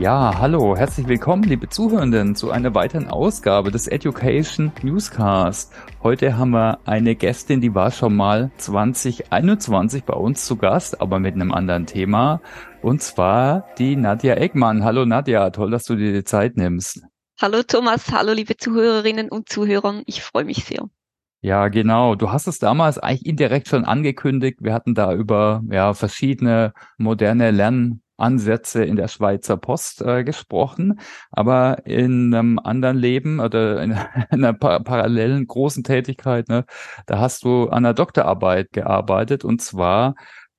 Ja, hallo, herzlich willkommen, liebe Zuhörenden, zu einer weiteren Ausgabe des Education Newscast. Heute haben wir eine Gästin, die war schon mal 2021 bei uns zu Gast, aber mit einem anderen Thema. Und zwar die Nadja Eckmann. Hallo Nadja, toll, dass du dir die Zeit nimmst. Hallo Thomas, hallo liebe Zuhörerinnen und Zuhörer, ich freue mich sehr. Ja, genau. Du hast es damals eigentlich indirekt schon angekündigt. Wir hatten da über ja, verschiedene moderne Lern Ansätze in der Schweizer Post äh, gesprochen, aber in einem anderen Leben oder in einer par parallelen großen Tätigkeit, ne, da hast du an der Doktorarbeit gearbeitet. Und zwar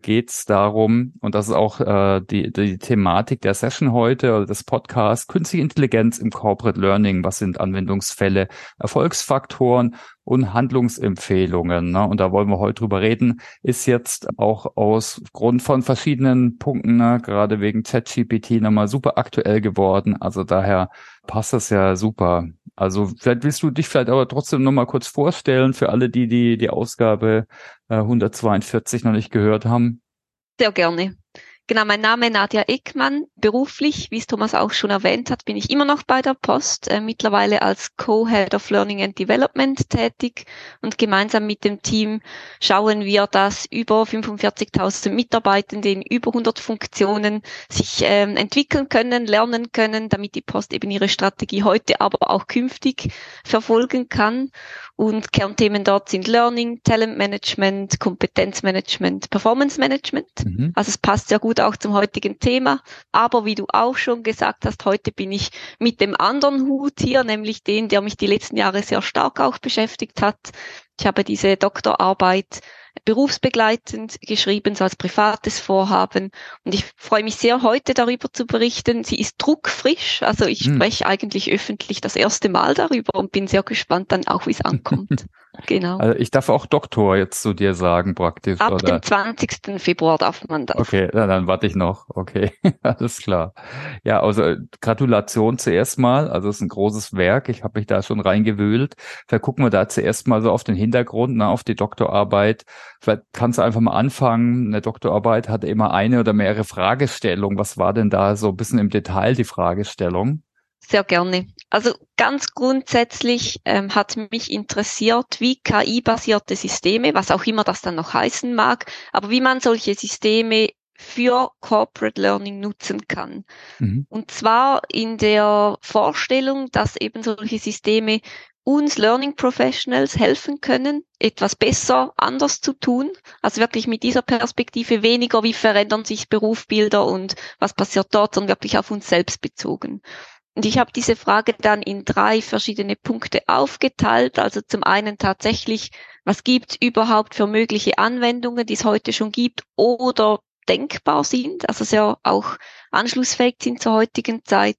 geht es darum, und das ist auch äh, die, die Thematik der Session heute oder des Podcasts, künstliche Intelligenz im Corporate Learning. Was sind Anwendungsfälle, Erfolgsfaktoren und Handlungsempfehlungen? Ne? Und da wollen wir heute drüber reden. Ist jetzt auch aus Grund von verschiedenen Punkten, ne, gerade wegen ChatGPT, nochmal super aktuell geworden. Also daher passt das ja super. Also vielleicht willst du dich vielleicht aber trotzdem nochmal kurz vorstellen für alle, die die, die Ausgabe äh, 142 noch nicht gehört haben. Sehr gerne. Genau, mein Name Nadja Eckmann. Beruflich, wie es Thomas auch schon erwähnt hat, bin ich immer noch bei der Post, äh, mittlerweile als Co-Head of Learning and Development tätig und gemeinsam mit dem Team schauen wir, dass über 45.000 Mitarbeitende in über 100 Funktionen sich ähm, entwickeln können, lernen können, damit die Post eben ihre Strategie heute, aber auch künftig verfolgen kann. Und Kernthemen dort sind Learning, Talent Management, Kompetenzmanagement, Performance Management. Mhm. Also es passt sehr gut auch zum heutigen Thema. Aber wie du auch schon gesagt hast, heute bin ich mit dem anderen Hut hier, nämlich den, der mich die letzten Jahre sehr stark auch beschäftigt hat. Ich habe diese Doktorarbeit berufsbegleitend geschrieben, so als privates Vorhaben. Und ich freue mich sehr, heute darüber zu berichten. Sie ist druckfrisch, also ich hm. spreche eigentlich öffentlich das erste Mal darüber und bin sehr gespannt dann auch, wie es ankommt. Genau. Also ich darf auch Doktor jetzt zu dir sagen praktisch. Ab oder? dem 20. Februar darf man das. Okay, dann, dann warte ich noch. Okay, alles klar. Ja, also Gratulation zuerst mal. Also es ist ein großes Werk. Ich habe mich da schon reingewühlt. Vielleicht gucken wir da zuerst mal so auf den Hintergrund, ne, auf die Doktorarbeit. Vielleicht kannst du einfach mal anfangen. Eine Doktorarbeit hat immer eine oder mehrere Fragestellungen. Was war denn da so ein bisschen im Detail die Fragestellung? Sehr gerne. Also ganz grundsätzlich ähm, hat mich interessiert, wie KI-basierte Systeme, was auch immer das dann noch heißen mag, aber wie man solche Systeme für Corporate Learning nutzen kann. Mhm. Und zwar in der Vorstellung, dass eben solche Systeme uns Learning Professionals helfen können, etwas besser, anders zu tun. Also wirklich mit dieser Perspektive weniger, wie verändern sich Berufsbilder und was passiert dort, sondern wirklich auf uns selbst bezogen. Und ich habe diese Frage dann in drei verschiedene Punkte aufgeteilt. Also zum einen tatsächlich, was gibt es überhaupt für mögliche Anwendungen, die es heute schon gibt oder denkbar sind, also sehr auch anschlussfähig sind zur heutigen Zeit.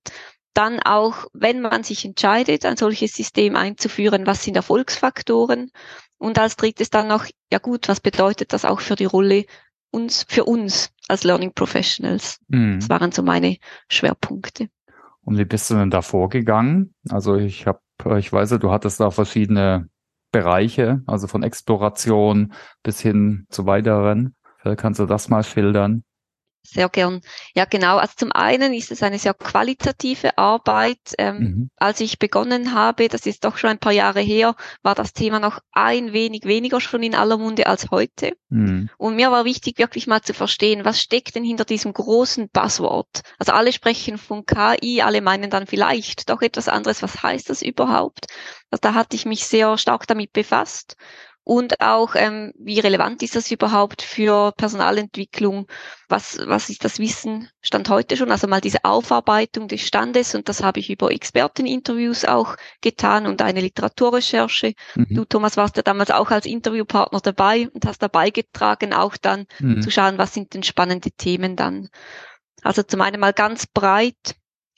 Dann auch, wenn man sich entscheidet, ein solches System einzuführen, was sind Erfolgsfaktoren? Und als drittes dann noch, ja gut, was bedeutet das auch für die Rolle uns, für uns als Learning Professionals? Mhm. Das waren so meine Schwerpunkte. Und wie bist du denn da vorgegangen? Also ich habe, ich weiß ja, du hattest da verschiedene Bereiche, also von Exploration bis hin zu weiteren. Vielleicht kannst du das mal schildern. Sehr gern. Ja, genau. Also zum einen ist es eine sehr qualitative Arbeit. Ähm, mhm. Als ich begonnen habe, das ist doch schon ein paar Jahre her, war das Thema noch ein wenig weniger schon in aller Munde als heute. Mhm. Und mir war wichtig, wirklich mal zu verstehen, was steckt denn hinter diesem großen Buzzword? Also alle sprechen von KI, alle meinen dann vielleicht doch etwas anderes. Was heißt das überhaupt? Also da hatte ich mich sehr stark damit befasst. Und auch, ähm, wie relevant ist das überhaupt für Personalentwicklung? Was, was ist das Wissen Stand heute schon? Also mal diese Aufarbeitung des Standes und das habe ich über Experteninterviews auch getan und eine Literaturrecherche. Mhm. Du, Thomas, warst ja damals auch als Interviewpartner dabei und hast dabei getragen, auch dann mhm. zu schauen, was sind denn spannende Themen dann. Also zum einen mal ganz breit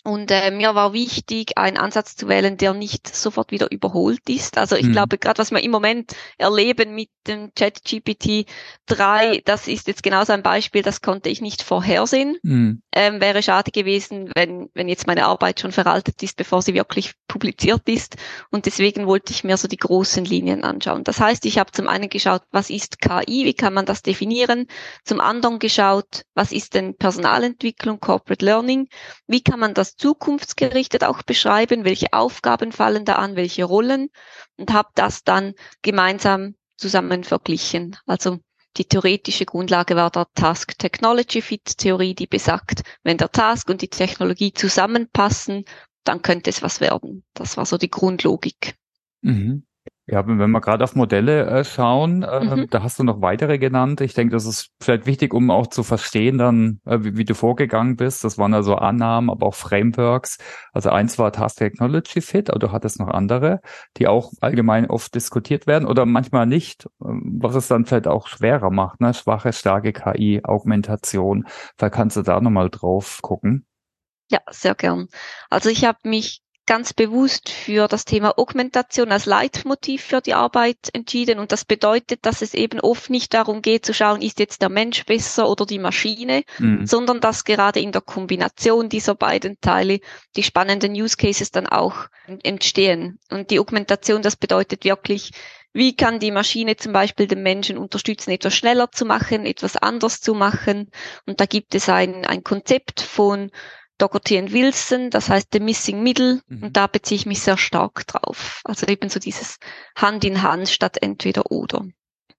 Und äh, mir war wichtig, einen Ansatz zu wählen, der nicht sofort wieder überholt ist. Also ich mhm. glaube, gerade was wir im Moment erleben mit dem ChatGPT 3, das ist jetzt genauso ein Beispiel, das konnte ich nicht vorhersehen. Mhm. Ähm, wäre schade gewesen, wenn, wenn jetzt meine Arbeit schon veraltet ist, bevor sie wirklich publiziert ist. Und deswegen wollte ich mir so die großen Linien anschauen. Das heißt, ich habe zum einen geschaut, was ist KI, wie kann man das definieren? Zum anderen geschaut, was ist denn Personalentwicklung, Corporate Learning? Wie kann man das zukunftsgerichtet auch beschreiben, welche Aufgaben fallen da an, welche Rollen und habe das dann gemeinsam zusammen verglichen. Also die theoretische Grundlage war der Task Technology Fit Theorie, die besagt, wenn der Task und die Technologie zusammenpassen, dann könnte es was werden. Das war so die Grundlogik. Mhm. Ja, wenn wir gerade auf Modelle äh, schauen, äh, mhm. da hast du noch weitere genannt. Ich denke, das ist vielleicht wichtig, um auch zu verstehen, dann, äh, wie, wie, du vorgegangen bist. Das waren also Annahmen, aber auch Frameworks. Also eins war Task Technology Fit, aber du hattest noch andere, die auch allgemein oft diskutiert werden oder manchmal nicht, ähm, was es dann vielleicht auch schwerer macht, ne? Schwache, starke KI, Augmentation. Da kannst du da nochmal drauf gucken. Ja, sehr gern. Also ich habe mich ganz bewusst für das Thema Augmentation als Leitmotiv für die Arbeit entschieden. Und das bedeutet, dass es eben oft nicht darum geht zu schauen, ist jetzt der Mensch besser oder die Maschine, mhm. sondern dass gerade in der Kombination dieser beiden Teile die spannenden Use Cases dann auch entstehen. Und die Augmentation, das bedeutet wirklich, wie kann die Maschine zum Beispiel den Menschen unterstützen, etwas schneller zu machen, etwas anders zu machen? Und da gibt es ein, ein Konzept von Und Wilson, das heißt The Missing Middle, mhm. und da beziehe ich mich sehr stark drauf. Also eben so dieses Hand in Hand statt entweder oder.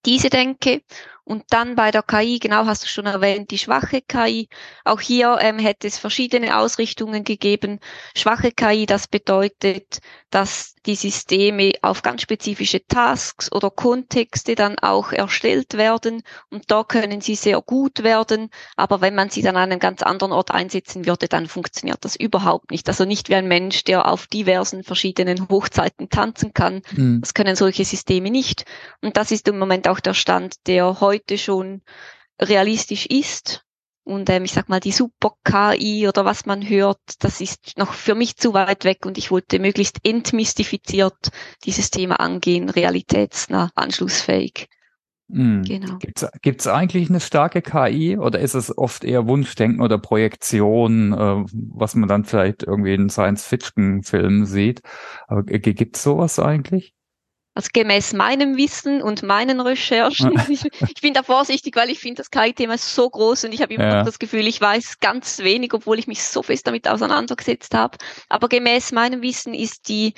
Diese Denke und dann bei der KI, genau hast du schon erwähnt, die schwache KI. Auch hier ähm, hätte es verschiedene Ausrichtungen gegeben. Schwache KI, das bedeutet, dass die Systeme auf ganz spezifische Tasks oder Kontexte dann auch erstellt werden. Und da können sie sehr gut werden. Aber wenn man sie dann an einem ganz anderen Ort einsetzen würde, dann funktioniert das überhaupt nicht. Also nicht wie ein Mensch, der auf diversen verschiedenen Hochzeiten tanzen kann. Mhm. Das können solche Systeme nicht. Und das ist im Moment auch der Stand, der heute heute schon realistisch ist. Und ähm, ich sag mal, die Super-KI oder was man hört, das ist noch für mich zu weit weg und ich wollte möglichst entmystifiziert dieses Thema angehen, realitätsnah, anschlussfähig. Mhm. Genau. Gibt es eigentlich eine starke KI oder ist es oft eher Wunschdenken oder Projektion, äh, was man dann vielleicht irgendwie in Science-Fiction-Filmen sieht? Aber gibt es sowas eigentlich? Also gemäß meinem Wissen und meinen Recherchen, ich, ich bin da vorsichtig, weil ich finde das KI-Thema so groß und ich habe immer ja. noch das Gefühl, ich weiß ganz wenig, obwohl ich mich so fest damit auseinandergesetzt habe. Aber gemäß meinem Wissen ist die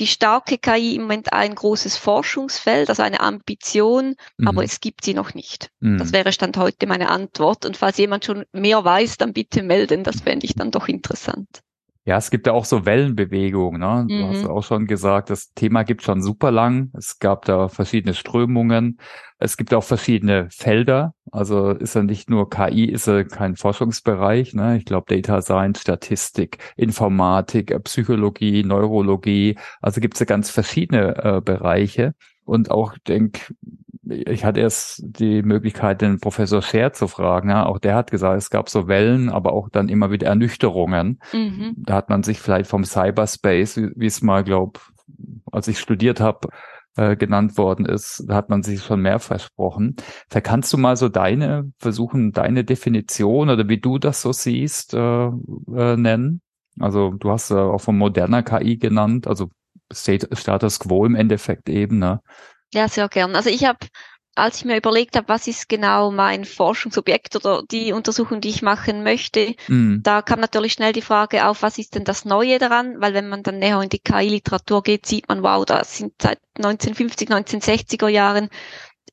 die starke KI im Moment ein großes Forschungsfeld, also eine Ambition, mhm. aber es gibt sie noch nicht. Mhm. Das wäre Stand heute meine Antwort. Und falls jemand schon mehr weiß, dann bitte melden. Das fände ich dann doch interessant. Ja, es gibt ja auch so Wellenbewegungen. Ne? Du mhm. hast auch schon gesagt, das Thema gibt schon super lang. Es gab da verschiedene Strömungen. Es gibt auch verschiedene Felder. Also ist ja nicht nur KI, ist ja kein Forschungsbereich. Ne? Ich glaube Data Science, Statistik, Informatik, äh, Psychologie, Neurologie. Also gibt es ja ganz verschiedene äh, Bereiche. Und auch denk, ich hatte erst die Möglichkeit, den Professor Scher zu fragen. Ja, auch der hat gesagt, es gab so Wellen, aber auch dann immer wieder Ernüchterungen. Mhm. Da hat man sich vielleicht vom Cyberspace, wie es mal, glaub, als ich studiert habe, äh, genannt worden ist, da hat man sich schon mehr versprochen. Da kannst du mal so deine, versuchen, deine Definition oder wie du das so siehst, äh, äh, nennen? Also du hast ja auch von moderner KI genannt, also Status Quo im Endeffekt eben, ne? Ja, sehr gern. Also ich habe, als ich mir überlegt habe, was ist genau mein Forschungsobjekt oder die Untersuchung, die ich machen möchte, mhm. da kam natürlich schnell die Frage auf, was ist denn das Neue daran? Weil wenn man dann näher in die KI-Literatur geht, sieht man, wow, da sind seit 1950, 1960er Jahren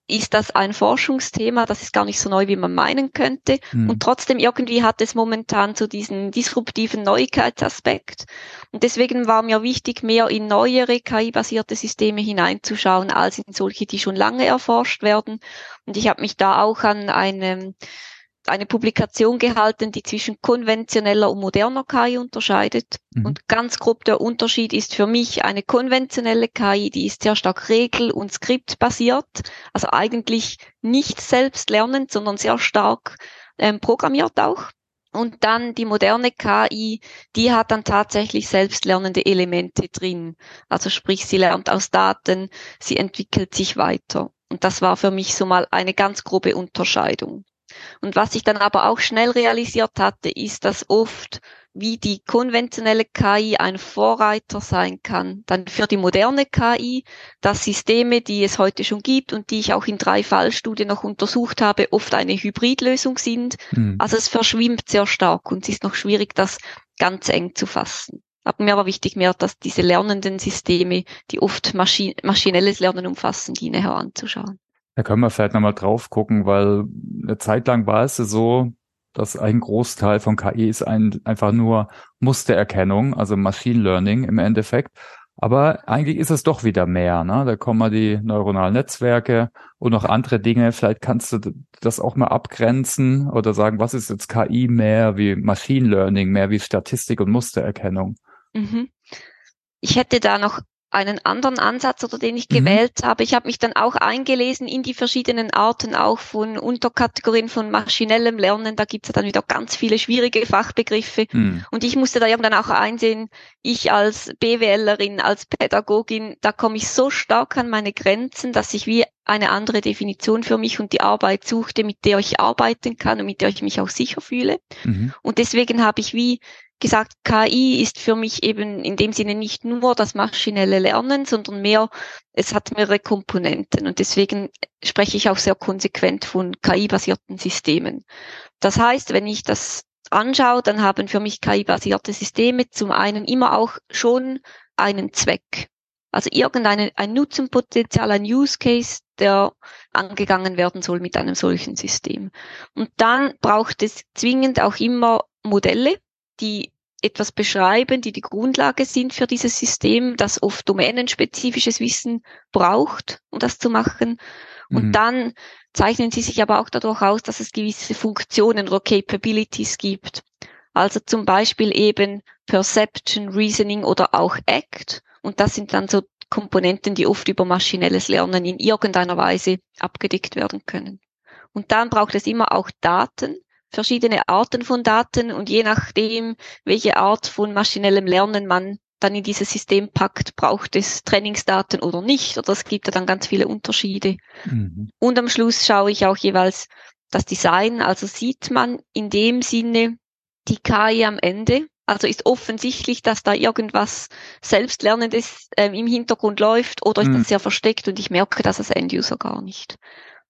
ist das ein Forschungsthema, das ist gar nicht so neu, wie man meinen könnte. Mhm. Und trotzdem irgendwie hat es momentan so diesen disruptiven Neuigkeitsaspekt. Und deswegen war mir wichtig, mehr in neuere KI-basierte Systeme hineinzuschauen, als in solche, die schon lange erforscht werden. Und ich habe mich da auch an einem eine Publikation gehalten, die zwischen konventioneller und moderner KI unterscheidet. Mhm. Und ganz grob der Unterschied ist für mich eine konventionelle KI, die ist sehr stark regel- und skriptbasiert, also eigentlich nicht selbst lernend, sondern sehr stark ähm, programmiert auch. Und dann die moderne KI, die hat dann tatsächlich selbstlernende Elemente drin. Also sprich, sie lernt aus Daten, sie entwickelt sich weiter. Und das war für mich so mal eine ganz grobe Unterscheidung. Und was ich dann aber auch schnell realisiert hatte, ist, dass oft wie die konventionelle KI ein Vorreiter sein kann, dann für die moderne KI, dass Systeme, die es heute schon gibt und die ich auch in drei Fallstudien noch untersucht habe, oft eine Hybridlösung sind. Mhm. Also es verschwimmt sehr stark und es ist noch schwierig, das ganz eng zu fassen. Aber mir war wichtig mehr, dass diese lernenden Systeme, die oft Maschin maschinelles Lernen umfassen, die näher anzuschauen. Da können wir vielleicht nochmal drauf gucken, weil eine Zeit lang war es so, dass ein Großteil von KI ist ein, einfach nur Mustererkennung, also Machine Learning im Endeffekt. Aber eigentlich ist es doch wieder mehr. Ne? Da kommen mal die neuronalen Netzwerke und noch andere Dinge. Vielleicht kannst du das auch mal abgrenzen oder sagen, was ist jetzt KI mehr wie Machine Learning, mehr wie Statistik und Mustererkennung? Mhm. Ich hätte da noch einen anderen Ansatz oder den ich mhm. gewählt habe. Ich habe mich dann auch eingelesen in die verschiedenen Arten auch von Unterkategorien von maschinellem Lernen. Da gibt es dann wieder ganz viele schwierige Fachbegriffe. Mhm. Und ich musste da irgendwann auch einsehen, ich als BWLerin, als Pädagogin, da komme ich so stark an meine Grenzen, dass ich wie eine andere Definition für mich und die Arbeit suchte, mit der ich arbeiten kann und mit der ich mich auch sicher fühle. Mhm. Und deswegen habe ich wie gesagt, KI ist für mich eben in dem Sinne nicht nur das maschinelle Lernen, sondern mehr, es hat mehrere Komponenten und deswegen spreche ich auch sehr konsequent von KI-basierten Systemen. Das heißt, wenn ich das anschaue, dann haben für mich KI-basierte Systeme zum einen immer auch schon einen Zweck. Also irgendein ein Nutzenpotenzial, ein Use Case, der angegangen werden soll mit einem solchen System. Und dann braucht es zwingend auch immer Modelle, die etwas beschreiben, die die Grundlage sind für dieses System, das oft domänenspezifisches Wissen braucht, um das zu machen. Und mhm. dann zeichnen sie sich aber auch dadurch aus, dass es gewisse Funktionen oder Capabilities gibt. Also zum Beispiel eben Perception, Reasoning oder auch Act. Und das sind dann so Komponenten, die oft über maschinelles Lernen in irgendeiner Weise abgedeckt werden können. Und dann braucht es immer auch Daten, verschiedene Arten von Daten und je nachdem, welche Art von maschinellem Lernen man dann in dieses System packt, braucht es Trainingsdaten oder nicht. Oder es gibt ja dann ganz viele Unterschiede. Mhm. Und am Schluss schaue ich auch jeweils das Design. Also sieht man in dem Sinne die KI am Ende. Also ist offensichtlich, dass da irgendwas Selbstlernendes ähm, im Hintergrund läuft oder ist mhm. das sehr versteckt und ich merke das als Enduser gar nicht.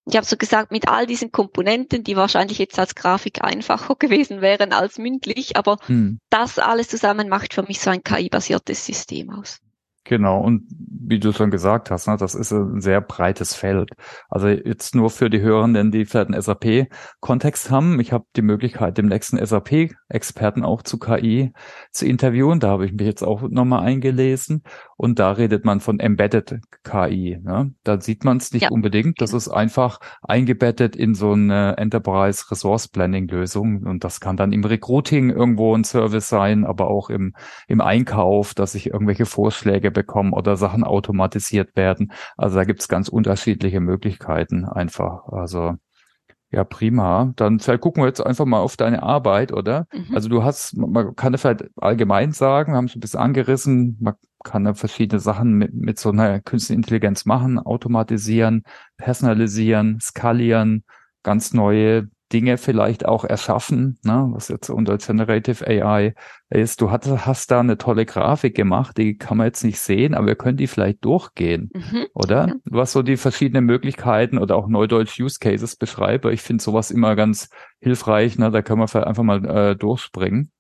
Ich habe so gesagt, mit all diesen Komponenten, die wahrscheinlich jetzt als Grafik einfacher gewesen wären als mündlich, aber hm. das alles zusammen macht für mich so ein KI-basiertes System aus. Genau, und wie du schon gesagt hast, ne, das ist ein sehr breites Feld. Also jetzt nur für die Hörenden, die vielleicht einen SAP-Kontext haben. Ich habe die Möglichkeit, dem nächsten SAP-Experten auch zu KI zu interviewen. Da habe ich mich jetzt auch nochmal eingelesen. Und da redet man von Embedded KI. Ne? Da sieht man es nicht ja. unbedingt. Das ist einfach eingebettet in so eine Enterprise Resource Planning Lösung. Und das kann dann im Recruiting irgendwo ein Service sein, aber auch im, im Einkauf, dass ich irgendwelche Vorschläge bekomme oder Sachen automatisiert werden. Also da gibt's ganz unterschiedliche Möglichkeiten einfach. Also ja, prima. Dann vielleicht gucken wir jetzt einfach mal auf deine Arbeit, oder? Mhm. Also du hast, man kann das vielleicht allgemein sagen, haben es ein bisschen angerissen, man kann da verschiedene Sachen mit, mit so einer künstlichen Intelligenz machen, automatisieren, personalisieren, skalieren, ganz neue Dinge vielleicht auch erschaffen, ne, was jetzt unter Generative AI ist. Du hast, hast da eine tolle Grafik gemacht, die kann man jetzt nicht sehen, aber wir können die vielleicht durchgehen, mhm, oder? Ja. Was so die verschiedenen Möglichkeiten oder auch Neudeutsch Use Cases beschreibe. Ich finde sowas immer ganz hilfreich, ne, da können wir vielleicht einfach mal äh, durchspringen.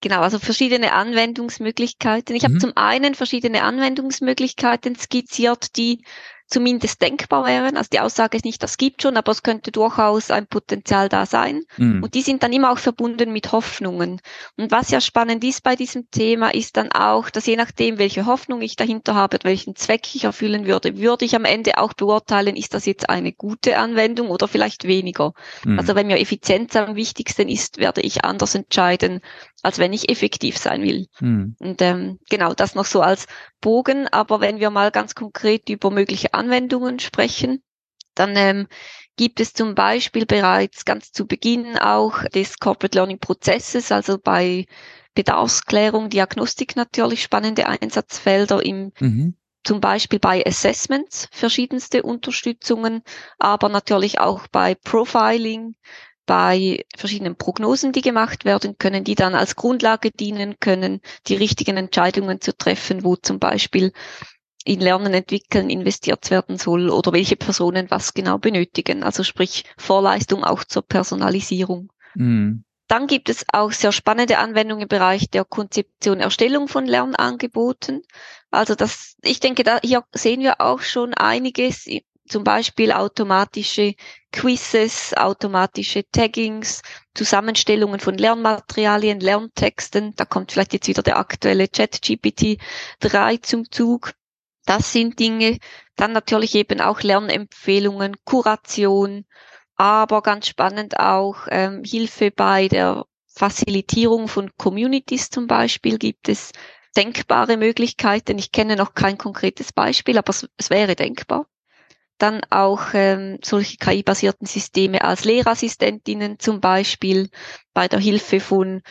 Genau, also verschiedene Anwendungsmöglichkeiten. Ich mhm. habe zum einen verschiedene Anwendungsmöglichkeiten skizziert, die zumindest denkbar wären. Also die Aussage ist nicht, das gibt schon, aber es könnte durchaus ein Potenzial da sein. Mhm. Und die sind dann immer auch verbunden mit Hoffnungen. Und was ja spannend ist bei diesem Thema, ist dann auch, dass je nachdem, welche Hoffnung ich dahinter habe, welchen Zweck ich erfüllen würde, würde ich am Ende auch beurteilen, ist das jetzt eine gute Anwendung oder vielleicht weniger. Mhm. Also wenn mir Effizienz am wichtigsten ist, werde ich anders entscheiden, als wenn ich effektiv sein will. Mhm. Und ähm, genau das noch so als Bogen. Aber wenn wir mal ganz konkret über mögliche Anwendungen sprechen, dann ähm, gibt es zum Beispiel bereits ganz zu Beginn auch des Corporate Learning Prozesses, also bei Bedarfsklärung, Diagnostik natürlich spannende Einsatzfelder im mhm. Zum Beispiel bei Assessments verschiedenste Unterstützungen, aber natürlich auch bei Profiling, bei verschiedenen Prognosen, die gemacht werden können, die dann als Grundlage dienen können, die richtigen Entscheidungen zu treffen, wo zum Beispiel in Lernen entwickeln investiert werden soll oder welche Personen was genau benötigen. Also sprich Vorleistung auch zur Personalisierung. Mhm. Dann gibt es auch sehr spannende Anwendungen im Bereich der Konzeption, Erstellung von Lernangeboten. Also das, ich denke, da hier sehen wir auch schon einiges, zum Beispiel automatische Quizzes, automatische Taggings, Zusammenstellungen von Lernmaterialien, Lerntexten. Da kommt vielleicht jetzt wieder der aktuelle Chat GPT 3 zum Zug. Das sind Dinge. Dann natürlich eben auch Lernempfehlungen, Kuration, aber ganz spannend auch ähm, Hilfe bei der Facilitierung von Communities zum Beispiel gibt es denkbare Möglichkeiten. Ich kenne noch kein konkretes Beispiel, aber es, es wäre denkbar. Dann auch ähm, solche KI-basierten Systeme als Lehrassistentinnen zum Beispiel bei der Hilfe von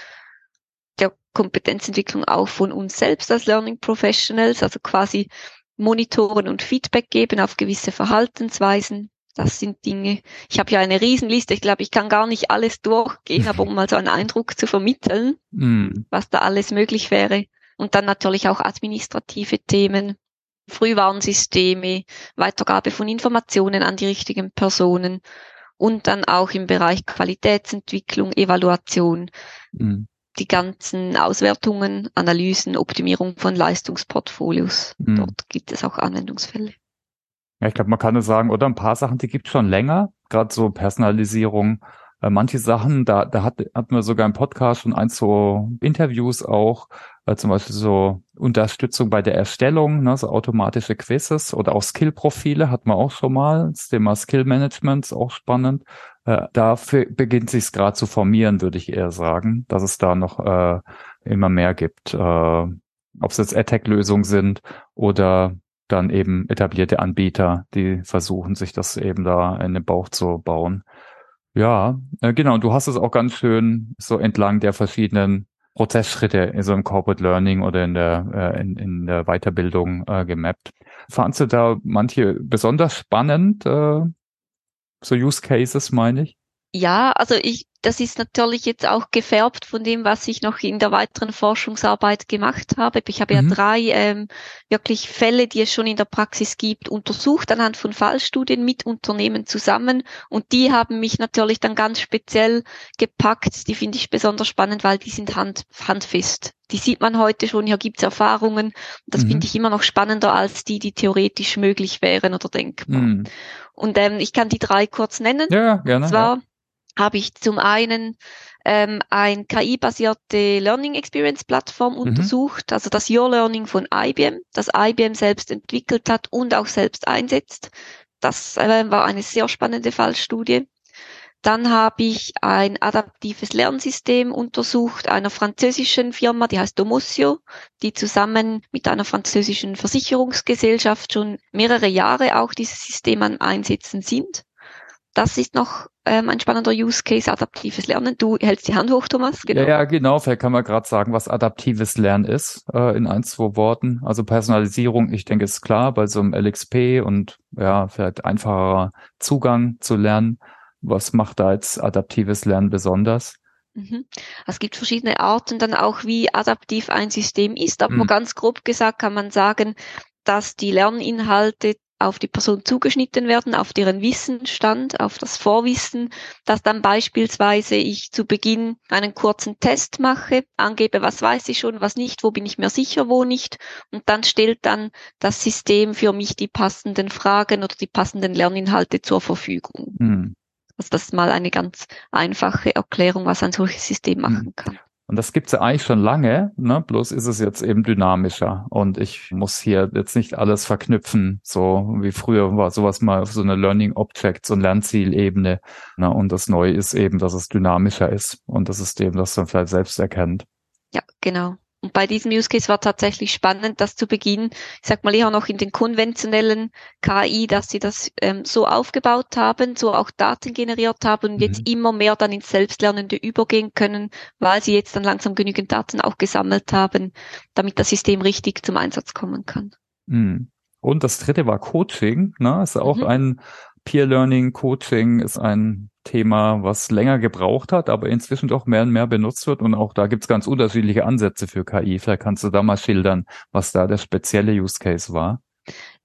der Kompetenzentwicklung auch von uns selbst als Learning Professionals, also quasi monitoren und Feedback geben auf gewisse Verhaltensweisen. Das sind Dinge. Ich habe ja eine Riesenliste. Ich glaube, ich kann gar nicht alles durchgehen, aber um mal so einen Eindruck zu vermitteln, mm. was da alles möglich wäre. Und dann natürlich auch administrative Themen, Frühwarnsysteme, Weitergabe von Informationen an die richtigen Personen und dann auch im Bereich Qualitätsentwicklung, Evaluation. Mm die ganzen Auswertungen, Analysen, Optimierung von Leistungsportfolios. Mhm. Dort gibt es auch Anwendungsfälle. Ja, ich glaube, man kann es sagen, oder ein paar Sachen, die gibt es schon länger, gerade so Personalisierung. Äh, manche Sachen, da, da hat, hatten wir sogar im Podcast schon ein, so Interviews auch, zum Beispiel so Unterstützung bei der Erstellung, ne, so automatische Quizzes oder auch Skill-Profile hatten wir auch schon mal. Das Thema Skill-Management ist auch spannend. Äh, dafür beginnt sich gerade zu formieren, würde ich eher sagen, dass es da noch äh, immer mehr gibt. Äh, ob es jetzt Attack-Lösungen sind oder dann eben etablierte Anbieter, die versuchen, sich das eben da in den Bauch zu bauen. Ja, äh, genau. Du hast es auch ganz schön so entlang der verschiedenen Prozessschritte in so einem Corporate Learning oder in der, äh, in, in der Weiterbildung äh, gemappt. Fandst du da manche besonders spannend, äh, so Use Cases meine ich? Ja, also ich, das ist natürlich jetzt auch gefärbt von dem, was ich noch in der weiteren Forschungsarbeit gemacht habe. Ich habe mhm. ja drei ähm, wirklich Fälle, die es schon in der Praxis gibt, untersucht anhand von Fallstudien mit Unternehmen zusammen. Und die haben mich natürlich dann ganz speziell gepackt. Die finde ich besonders spannend, weil die sind hand, handfest. Die sieht man heute schon, hier gibt es Erfahrungen. Das mhm. finde ich immer noch spannender als die, die theoretisch möglich wären oder denkbar. Mhm. Und ähm, ich kann die drei kurz nennen. Ja, gerne. Und zwar ja habe ich zum einen ähm, ein KI-basierte Learning Experience Plattform mhm. untersucht, also das Your Learning von IBM, das IBM selbst entwickelt hat und auch selbst einsetzt. Das äh, war eine sehr spannende Fallstudie. Dann habe ich ein adaptives Lernsystem untersucht einer französischen Firma, die heißt Domosio, die zusammen mit einer französischen Versicherungsgesellschaft schon mehrere Jahre auch dieses System am Einsetzen sind. Das ist noch ähm, ein spannender Use Case, adaptives Lernen. Du hältst die Hand hoch, Thomas. Genau. Ja, ja, genau. Vielleicht kann man gerade sagen, was adaptives Lernen ist, äh, in ein, zwei Worten. Also Personalisierung, ich denke, ist klar, bei so einem LXP und ja, vielleicht einfacherer Zugang zu lernen. Was macht da jetzt adaptives Lernen besonders? Mhm. Es gibt verschiedene Arten dann auch, wie adaptiv ein System ist, aber mhm. ganz grob gesagt kann man sagen, dass die Lerninhalte auf die Person zugeschnitten werden, auf deren Wissensstand, auf das Vorwissen, dass dann beispielsweise ich zu Beginn einen kurzen Test mache, angebe, was weiß ich schon, was nicht, wo bin ich mir sicher, wo nicht, und dann stellt dann das System für mich die passenden Fragen oder die passenden Lerninhalte zur Verfügung. Mhm. Also das ist mal eine ganz einfache Erklärung, was ein solches System machen hm. kann. Und das gibt's ja eigentlich schon lange, ne? bloß ist es jetzt eben dynamischer. Und ich muss hier jetzt nicht alles verknüpfen, so wie früher war sowas mal auf so eine Learning Object, so eine Lernzielebene. Ne? Und das Neue ist eben, dass es dynamischer ist und das System das dann vielleicht selbst erkennt. Ja, genau. Und bei diesem Use Case war tatsächlich spannend, dass zu Beginn, ich sag mal eher noch in den konventionellen KI, dass sie das ähm, so aufgebaut haben, so auch Daten generiert haben und mhm. jetzt immer mehr dann ins Selbstlernende übergehen können, weil sie jetzt dann langsam genügend Daten auch gesammelt haben, damit das System richtig zum Einsatz kommen kann. Mhm. Und das dritte war Coaching, ne? Ist auch mhm. ein Peer Learning Coaching ist ein Thema, was länger gebraucht hat, aber inzwischen doch mehr und mehr benutzt wird. Und auch da gibt's ganz unterschiedliche Ansätze für KI. Vielleicht kannst du da mal schildern, was da der spezielle Use Case war.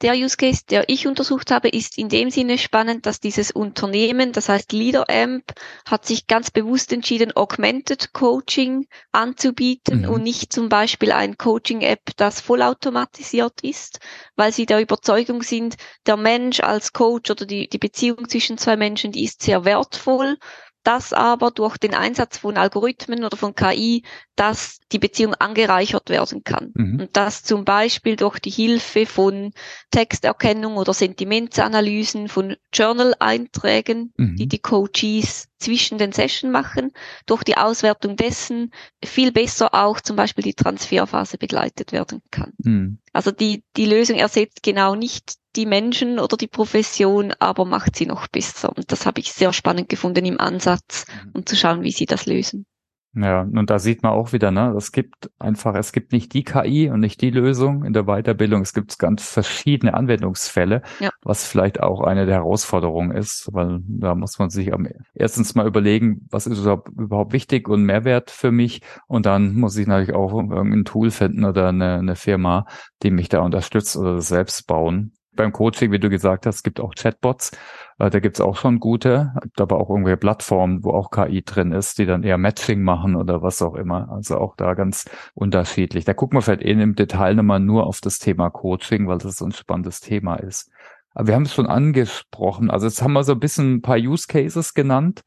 Der Use Case, der ich untersucht habe, ist in dem Sinne spannend, dass dieses Unternehmen, das heißt LeaderAmp, hat sich ganz bewusst entschieden, Augmented Coaching anzubieten mhm. und nicht zum Beispiel ein Coaching-App, das vollautomatisiert ist, weil sie der Überzeugung sind, der Mensch als Coach oder die, die Beziehung zwischen zwei Menschen, die ist sehr wertvoll dass aber durch den Einsatz von Algorithmen oder von KI, dass die Beziehung angereichert werden kann. Mhm. Und das zum Beispiel durch die Hilfe von Texterkennung oder Sentimentsanalysen, von Journal-Einträgen, mhm. die die Coaches zwischen den Sessions machen, durch die Auswertung dessen viel besser auch zum Beispiel die Transferphase begleitet werden kann. Mhm. Also die, die Lösung ersetzt genau nicht die Menschen oder die Profession, aber macht sie noch besser. Und das habe ich sehr spannend gefunden im Ansatz, mhm. um zu schauen, wie sie das lösen. Ja, und da sieht man auch wieder, ne, es gibt einfach, es gibt nicht die KI und nicht die Lösung in der Weiterbildung. Es gibt ganz verschiedene Anwendungsfälle, ja. was vielleicht auch eine der Herausforderungen ist, weil da muss man sich am erstens mal überlegen, was ist überhaupt wichtig und Mehrwert für mich. Und dann muss ich natürlich auch irgendein Tool finden oder eine, eine Firma, die mich da unterstützt oder das selbst bauen beim Coaching, wie du gesagt hast, gibt auch Chatbots. Äh, da gibt's auch schon gute, gibt aber auch irgendwelche Plattformen, wo auch KI drin ist, die dann eher Matching machen oder was auch immer. Also auch da ganz unterschiedlich. Da gucken wir vielleicht eh im Detail nochmal nur auf das Thema Coaching, weil das so ein spannendes Thema ist. Aber wir haben es schon angesprochen. Also jetzt haben wir so ein bisschen ein paar Use Cases genannt.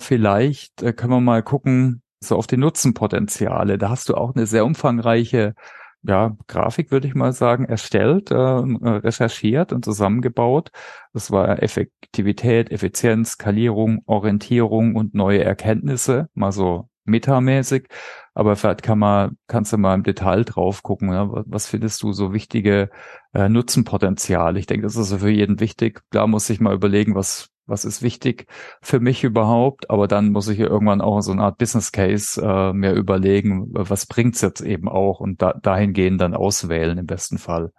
Vielleicht äh, können wir mal gucken, so auf die Nutzenpotenziale. Da hast du auch eine sehr umfangreiche ja, Grafik, würde ich mal sagen, erstellt, äh, recherchiert und zusammengebaut. Das war Effektivität, Effizienz, Skalierung, Orientierung und neue Erkenntnisse, mal so metamäßig. Aber vielleicht kann man, kannst du mal im Detail drauf gucken, ja, was findest du so wichtige äh, Nutzenpotenziale? Ich denke, das ist für jeden wichtig. Klar muss ich mal überlegen, was was ist wichtig für mich überhaupt, aber dann muss ich irgendwann auch so eine Art Business Case äh, mir überlegen, was bringt's jetzt eben auch und da, dahingehend dann auswählen im besten Fall.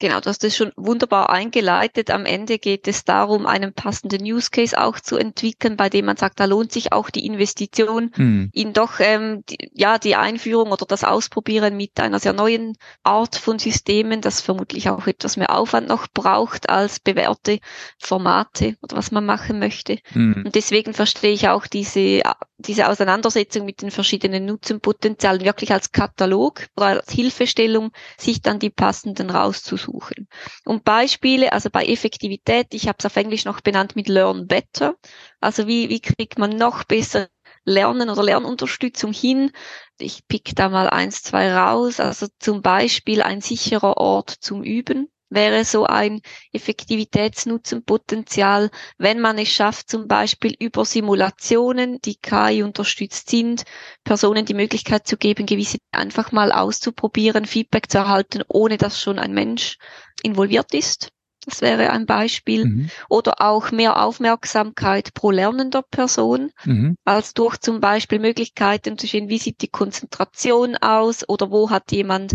Genau, du hast das schon wunderbar eingeleitet. Am Ende geht es darum, einen passenden Use Case auch zu entwickeln, bei dem man sagt, da lohnt sich auch die Investition mhm. in doch ähm, die, ja die Einführung oder das Ausprobieren mit einer sehr neuen Art von Systemen, das vermutlich auch etwas mehr Aufwand noch braucht als bewährte Formate oder was man machen möchte. Mhm. Und deswegen verstehe ich auch diese diese Auseinandersetzung mit den verschiedenen Nutzenpotenzialen wirklich als Katalog oder als Hilfestellung, sich dann die passenden rauszusuchen. Und Beispiele, also bei Effektivität, ich habe es auf Englisch noch benannt mit Learn Better, also wie, wie kriegt man noch besser Lernen oder Lernunterstützung hin. Ich pick da mal eins, zwei raus. Also zum Beispiel ein sicherer Ort zum Üben wäre so ein Effektivitätsnutzenpotenzial, wenn man es schafft, zum Beispiel über Simulationen, die KI unterstützt sind, Personen die Möglichkeit zu geben, gewisse einfach mal auszuprobieren, Feedback zu erhalten, ohne dass schon ein Mensch involviert ist. Das wäre ein Beispiel. Mhm. Oder auch mehr Aufmerksamkeit pro lernender Person, mhm. als durch zum Beispiel Möglichkeiten zu sehen, wie sieht die Konzentration aus oder wo hat jemand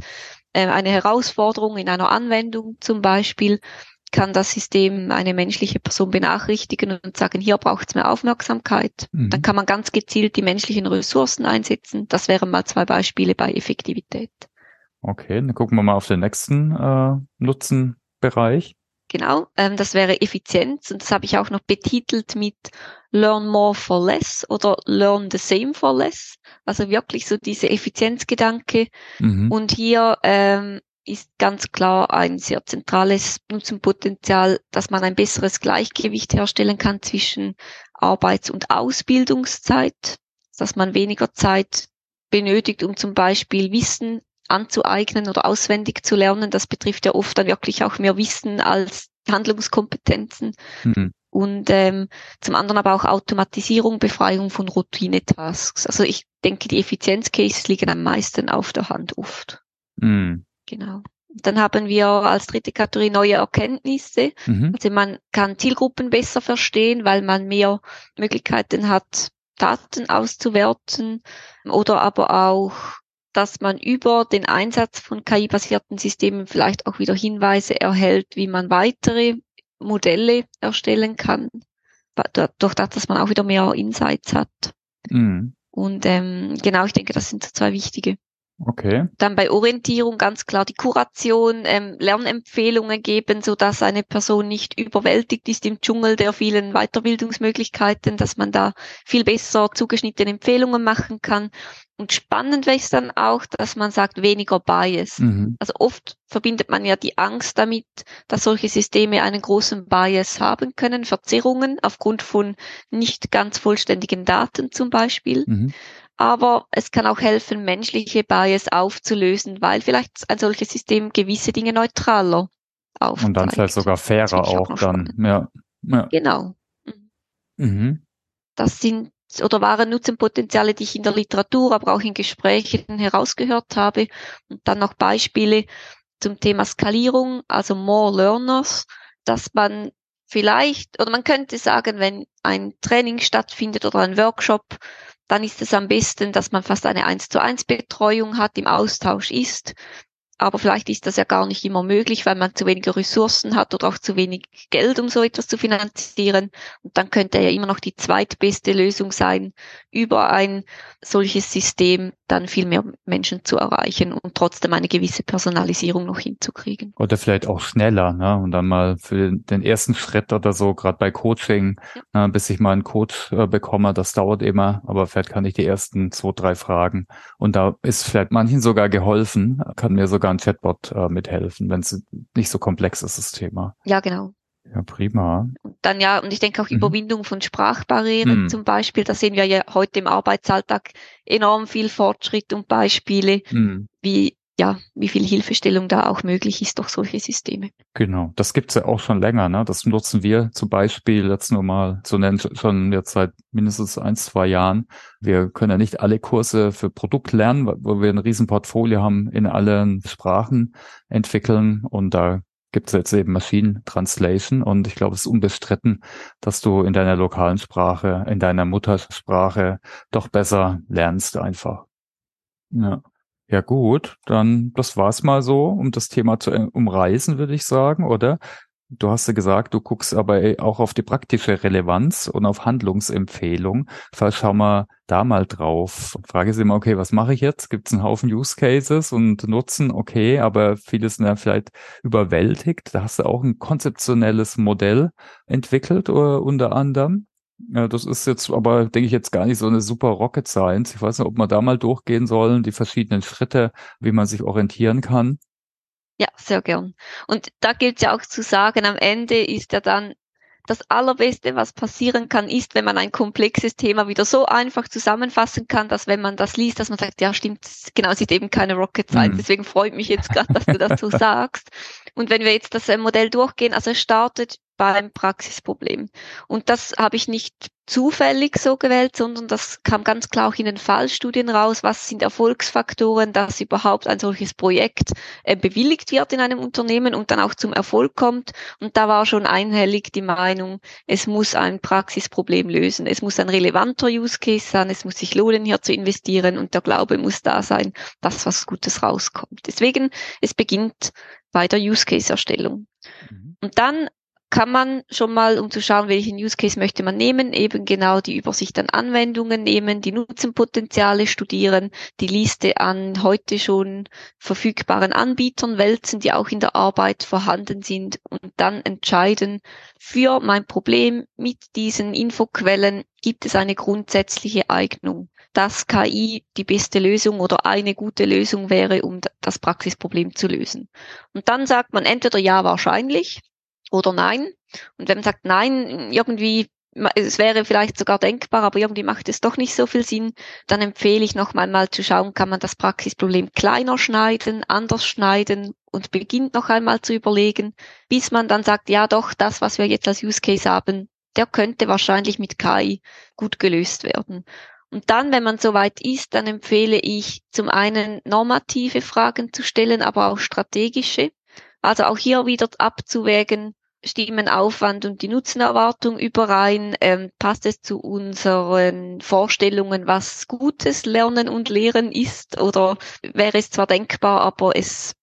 eine Herausforderung in einer Anwendung zum Beispiel, kann das System eine menschliche Person benachrichtigen und sagen, hier braucht es mehr Aufmerksamkeit. Mhm. Dann kann man ganz gezielt die menschlichen Ressourcen einsetzen. Das wären mal zwei Beispiele bei Effektivität. Okay, dann gucken wir mal auf den nächsten äh, Nutzenbereich. Genau, ähm, das wäre Effizienz und das habe ich auch noch betitelt mit Learn more for less oder Learn the same for less. Also wirklich so diese Effizienzgedanke. Mhm. Und hier ähm, ist ganz klar ein sehr zentrales Nutzenpotenzial, dass man ein besseres Gleichgewicht herstellen kann zwischen Arbeits- und Ausbildungszeit, dass man weniger Zeit benötigt, um zum Beispiel Wissen anzueignen oder auswendig zu lernen. Das betrifft ja oft dann wirklich auch mehr Wissen als Handlungskompetenzen. Mhm. Und ähm, zum anderen aber auch Automatisierung, Befreiung von Routine-Tasks. Also ich denke, die Effizienzcases liegen am meisten auf der Hand oft. Mhm. Genau. Dann haben wir als dritte Kategorie neue Erkenntnisse. Mhm. Also man kann Zielgruppen besser verstehen, weil man mehr Möglichkeiten hat, Daten auszuwerten oder aber auch, dass man über den Einsatz von KI-basierten Systemen vielleicht auch wieder Hinweise erhält, wie man weitere Modelle erstellen kann, durch das, dass man auch wieder mehr Insights hat. Mhm. Und ähm, genau, ich denke, das sind zwei wichtige. Okay. Dann bei Orientierung ganz klar die Kuration, ähm, Lernempfehlungen geben, so dass eine Person nicht überwältigt ist im Dschungel der vielen Weiterbildungsmöglichkeiten, dass man da viel besser zugeschnittene Empfehlungen machen kann. Und spannend wäre es dann auch, dass man sagt, weniger Bias. Mhm. Also oft verbindet man ja die Angst damit, dass solche Systeme einen großen Bias haben können, Verzerrungen aufgrund von nicht ganz vollständigen Daten zum Beispiel. Mhm aber es kann auch helfen, menschliche Bias aufzulösen, weil vielleicht ein solches System gewisse Dinge neutraler aufzeigt. Und dann vielleicht sogar fairer auch, auch dann. Ja. ja. Genau. Mhm. Das sind oder waren Nutzenpotenziale, die ich in der Literatur, aber auch in Gesprächen herausgehört habe. Und dann noch Beispiele zum Thema Skalierung, also More Learners, dass man vielleicht, oder man könnte sagen, wenn ein Training stattfindet oder ein Workshop, dann ist es am besten, dass man fast eine 1 zu 1 Betreuung hat, im Austausch ist. Aber vielleicht ist das ja gar nicht immer möglich, weil man zu wenige Ressourcen hat oder auch zu wenig Geld, um so etwas zu finanzieren. Und dann könnte ja immer noch die zweitbeste Lösung sein, über ein solches System dann viel mehr Menschen zu erreichen und trotzdem eine gewisse Personalisierung noch hinzukriegen. Oder vielleicht auch schneller, ne? Und dann mal für den ersten Schritt oder so, gerade bei Coaching, ja. ne, bis ich mal einen Coach äh, bekomme, das dauert immer, aber vielleicht kann ich die ersten zwei, drei Fragen. Und da ist vielleicht manchen sogar geholfen, kann mir sogar ein Chatbot äh, mithelfen, wenn es nicht so komplex ist, das Thema. Ja, genau. Ja, prima. Und dann ja, und ich denke auch mhm. Überwindung von Sprachbarrieren mhm. zum Beispiel, da sehen wir ja heute im Arbeitsalltag enorm viel Fortschritt und Beispiele, mhm. wie ja, wie viel Hilfestellung da auch möglich ist durch solche Systeme. Genau, das gibt's ja auch schon länger. Ne? Das nutzen wir zum Beispiel jetzt nur mal so nennen schon jetzt seit mindestens ein, zwei Jahren. Wir können ja nicht alle Kurse für Produkt lernen, wo wir ein Riesenportfolio haben in allen Sprachen entwickeln und da gibt es jetzt eben Machine Translation und ich glaube, es ist unbestritten, dass du in deiner lokalen Sprache, in deiner Muttersprache doch besser lernst einfach. Ja. Ja gut, dann das war's mal so, um das Thema zu umreißen, würde ich sagen, oder? Du hast ja gesagt, du guckst aber auch auf die praktische Relevanz und auf Handlungsempfehlung. Vielleicht schauen wir da mal drauf. Frage ist immer, okay, was mache ich jetzt? Gibt es einen Haufen Use Cases und Nutzen? Okay, aber vieles sind ja vielleicht überwältigt. Da hast du auch ein konzeptionelles Modell entwickelt unter anderem. Ja, das ist jetzt aber, denke ich, jetzt gar nicht so eine super Rocket Science. Ich weiß nicht, ob wir da mal durchgehen sollen, die verschiedenen Schritte, wie man sich orientieren kann. Ja, sehr gern. Und da gilt ja auch zu sagen, am Ende ist ja dann das Allerbeste, was passieren kann, ist, wenn man ein komplexes Thema wieder so einfach zusammenfassen kann, dass wenn man das liest, dass man sagt, ja stimmt, genau, es ist eben keine Rocket Science. Mhm. Deswegen freut mich jetzt gerade, dass du das so sagst. Und wenn wir jetzt das Modell durchgehen, also es startet beim Praxisproblem. Und das habe ich nicht zufällig so gewählt, sondern das kam ganz klar auch in den Fallstudien raus, was sind Erfolgsfaktoren, dass überhaupt ein solches Projekt äh, bewilligt wird in einem Unternehmen und dann auch zum Erfolg kommt. Und da war schon einhellig die Meinung, es muss ein Praxisproblem lösen. Es muss ein relevanter Use Case sein, es muss sich lohnen, hier zu investieren und der Glaube muss da sein, dass was Gutes rauskommt. Deswegen, es beginnt bei der Use Case Erstellung. Mhm. Und dann kann man schon mal, um zu schauen, welchen Use Case möchte man nehmen, eben genau die Übersicht an Anwendungen nehmen, die Nutzenpotenziale studieren, die Liste an heute schon verfügbaren Anbietern wälzen, die auch in der Arbeit vorhanden sind und dann entscheiden, für mein Problem mit diesen Infoquellen gibt es eine grundsätzliche Eignung, dass KI die beste Lösung oder eine gute Lösung wäre, um das Praxisproblem zu lösen. Und dann sagt man entweder ja wahrscheinlich, oder nein. Und wenn man sagt nein, irgendwie, es wäre vielleicht sogar denkbar, aber irgendwie macht es doch nicht so viel Sinn, dann empfehle ich noch einmal zu schauen, kann man das Praxisproblem kleiner schneiden, anders schneiden und beginnt noch einmal zu überlegen, bis man dann sagt, ja doch, das, was wir jetzt als Use Case haben, der könnte wahrscheinlich mit KI gut gelöst werden. Und dann, wenn man soweit ist, dann empfehle ich zum einen normative Fragen zu stellen, aber auch strategische. Also auch hier wieder abzuwägen, stimmen Aufwand und die Nutzenerwartung überein? Ähm, passt es zu unseren Vorstellungen, was gutes Lernen und Lehren ist? Oder wäre es zwar denkbar, aber es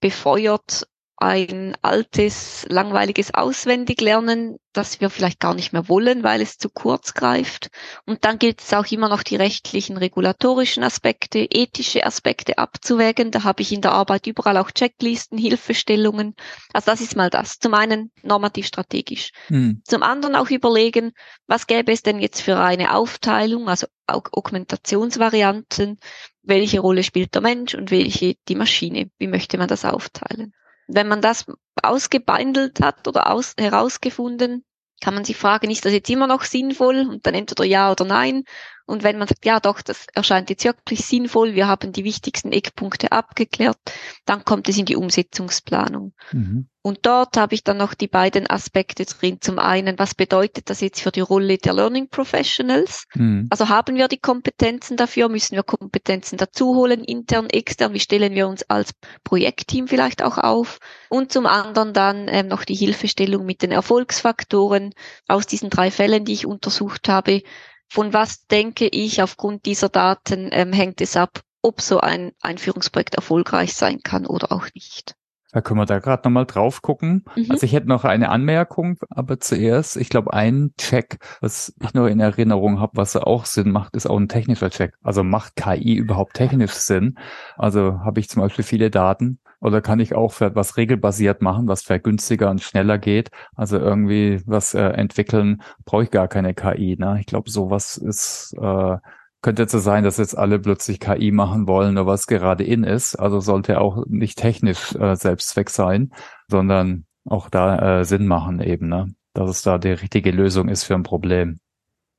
befeuert ein altes, langweiliges Auswendiglernen, das wir vielleicht gar nicht mehr wollen, weil es zu kurz greift. Und dann gilt es auch immer noch die rechtlichen, regulatorischen Aspekte, ethische Aspekte abzuwägen. Da habe ich in der Arbeit überall auch Checklisten, Hilfestellungen. Also das ist mal das. Zum einen normativ strategisch. Hm. Zum anderen auch überlegen, was gäbe es denn jetzt für eine Aufteilung, also auch Augmentationsvarianten, welche Rolle spielt der Mensch und welche die Maschine? Wie möchte man das aufteilen? Wenn man das ausgebeindelt hat oder aus, herausgefunden, kann man sich fragen, ist das jetzt immer noch sinnvoll? Und dann entweder ja oder nein. Und wenn man sagt, ja doch, das erscheint jetzt wirklich sinnvoll, wir haben die wichtigsten Eckpunkte abgeklärt, dann kommt es in die Umsetzungsplanung. Mhm. Und dort habe ich dann noch die beiden Aspekte drin. Zum einen, was bedeutet das jetzt für die Rolle der Learning Professionals? Mhm. Also haben wir die Kompetenzen dafür? Müssen wir Kompetenzen dazuholen, intern, extern? Wie stellen wir uns als Projektteam vielleicht auch auf? Und zum anderen dann ähm, noch die Hilfestellung mit den Erfolgsfaktoren aus diesen drei Fällen, die ich untersucht habe von was denke ich aufgrund dieser Daten ähm, hängt es ab, ob so ein Einführungsprojekt erfolgreich sein kann oder auch nicht. Da können wir da gerade nochmal drauf gucken. Mhm. Also ich hätte noch eine Anmerkung, aber zuerst, ich glaube, ein Check, was ich nur in Erinnerung habe, was auch Sinn macht, ist auch ein technischer Check. Also macht KI überhaupt technisch Sinn? Also habe ich zum Beispiel viele Daten oder kann ich auch für etwas regelbasiert machen, was vielleicht günstiger und schneller geht? Also irgendwie was äh, entwickeln, brauche ich gar keine KI. Ne? Ich glaube, sowas ist äh, könnte jetzt so sein, dass jetzt alle plötzlich KI machen wollen, nur was gerade in ist. Also sollte auch nicht technisch äh, Selbstzweck sein, sondern auch da äh, Sinn machen eben, ne? dass es da die richtige Lösung ist für ein Problem.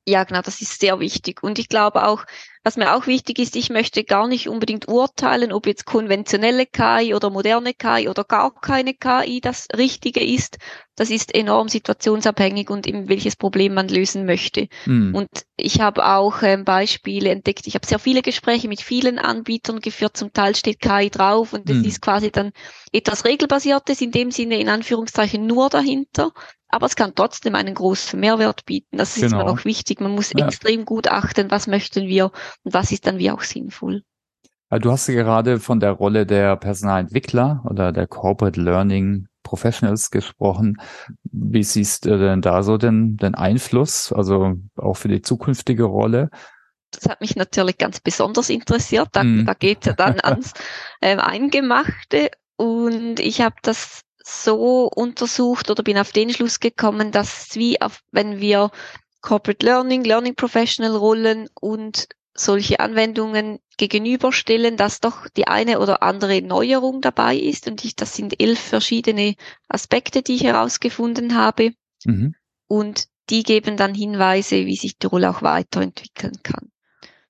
Ja, genau, das ist sehr wichtig. Und ich glaube auch, was mir auch wichtig ist, ich möchte gar nicht unbedingt urteilen, ob jetzt konventionelle KI oder moderne KI oder gar keine KI das Richtige ist. Das ist enorm situationsabhängig und eben welches Problem man lösen möchte. Mhm. Und ich habe auch ähm, Beispiele entdeckt. Ich habe sehr viele Gespräche mit vielen Anbietern geführt. Zum Teil steht KI drauf und es mhm. ist quasi dann etwas regelbasiertes in dem Sinne in Anführungszeichen nur dahinter aber es kann trotzdem einen großen Mehrwert bieten. Das ist genau. immer noch wichtig. Man muss ja. extrem gut achten, was möchten wir und was ist dann wie auch sinnvoll. Du hast gerade von der Rolle der Personalentwickler oder der Corporate Learning Professionals gesprochen. Wie siehst du denn da so den, den Einfluss, also auch für die zukünftige Rolle? Das hat mich natürlich ganz besonders interessiert. Da, mm. da geht es ja dann ans äh, Eingemachte. Und ich habe das so untersucht oder bin auf den Schluss gekommen, dass wie auf, wenn wir Corporate Learning, Learning Professional Rollen und solche Anwendungen gegenüberstellen, dass doch die eine oder andere Neuerung dabei ist. Und ich, das sind elf verschiedene Aspekte, die ich herausgefunden habe. Mhm. Und die geben dann Hinweise, wie sich die Rolle auch weiterentwickeln kann.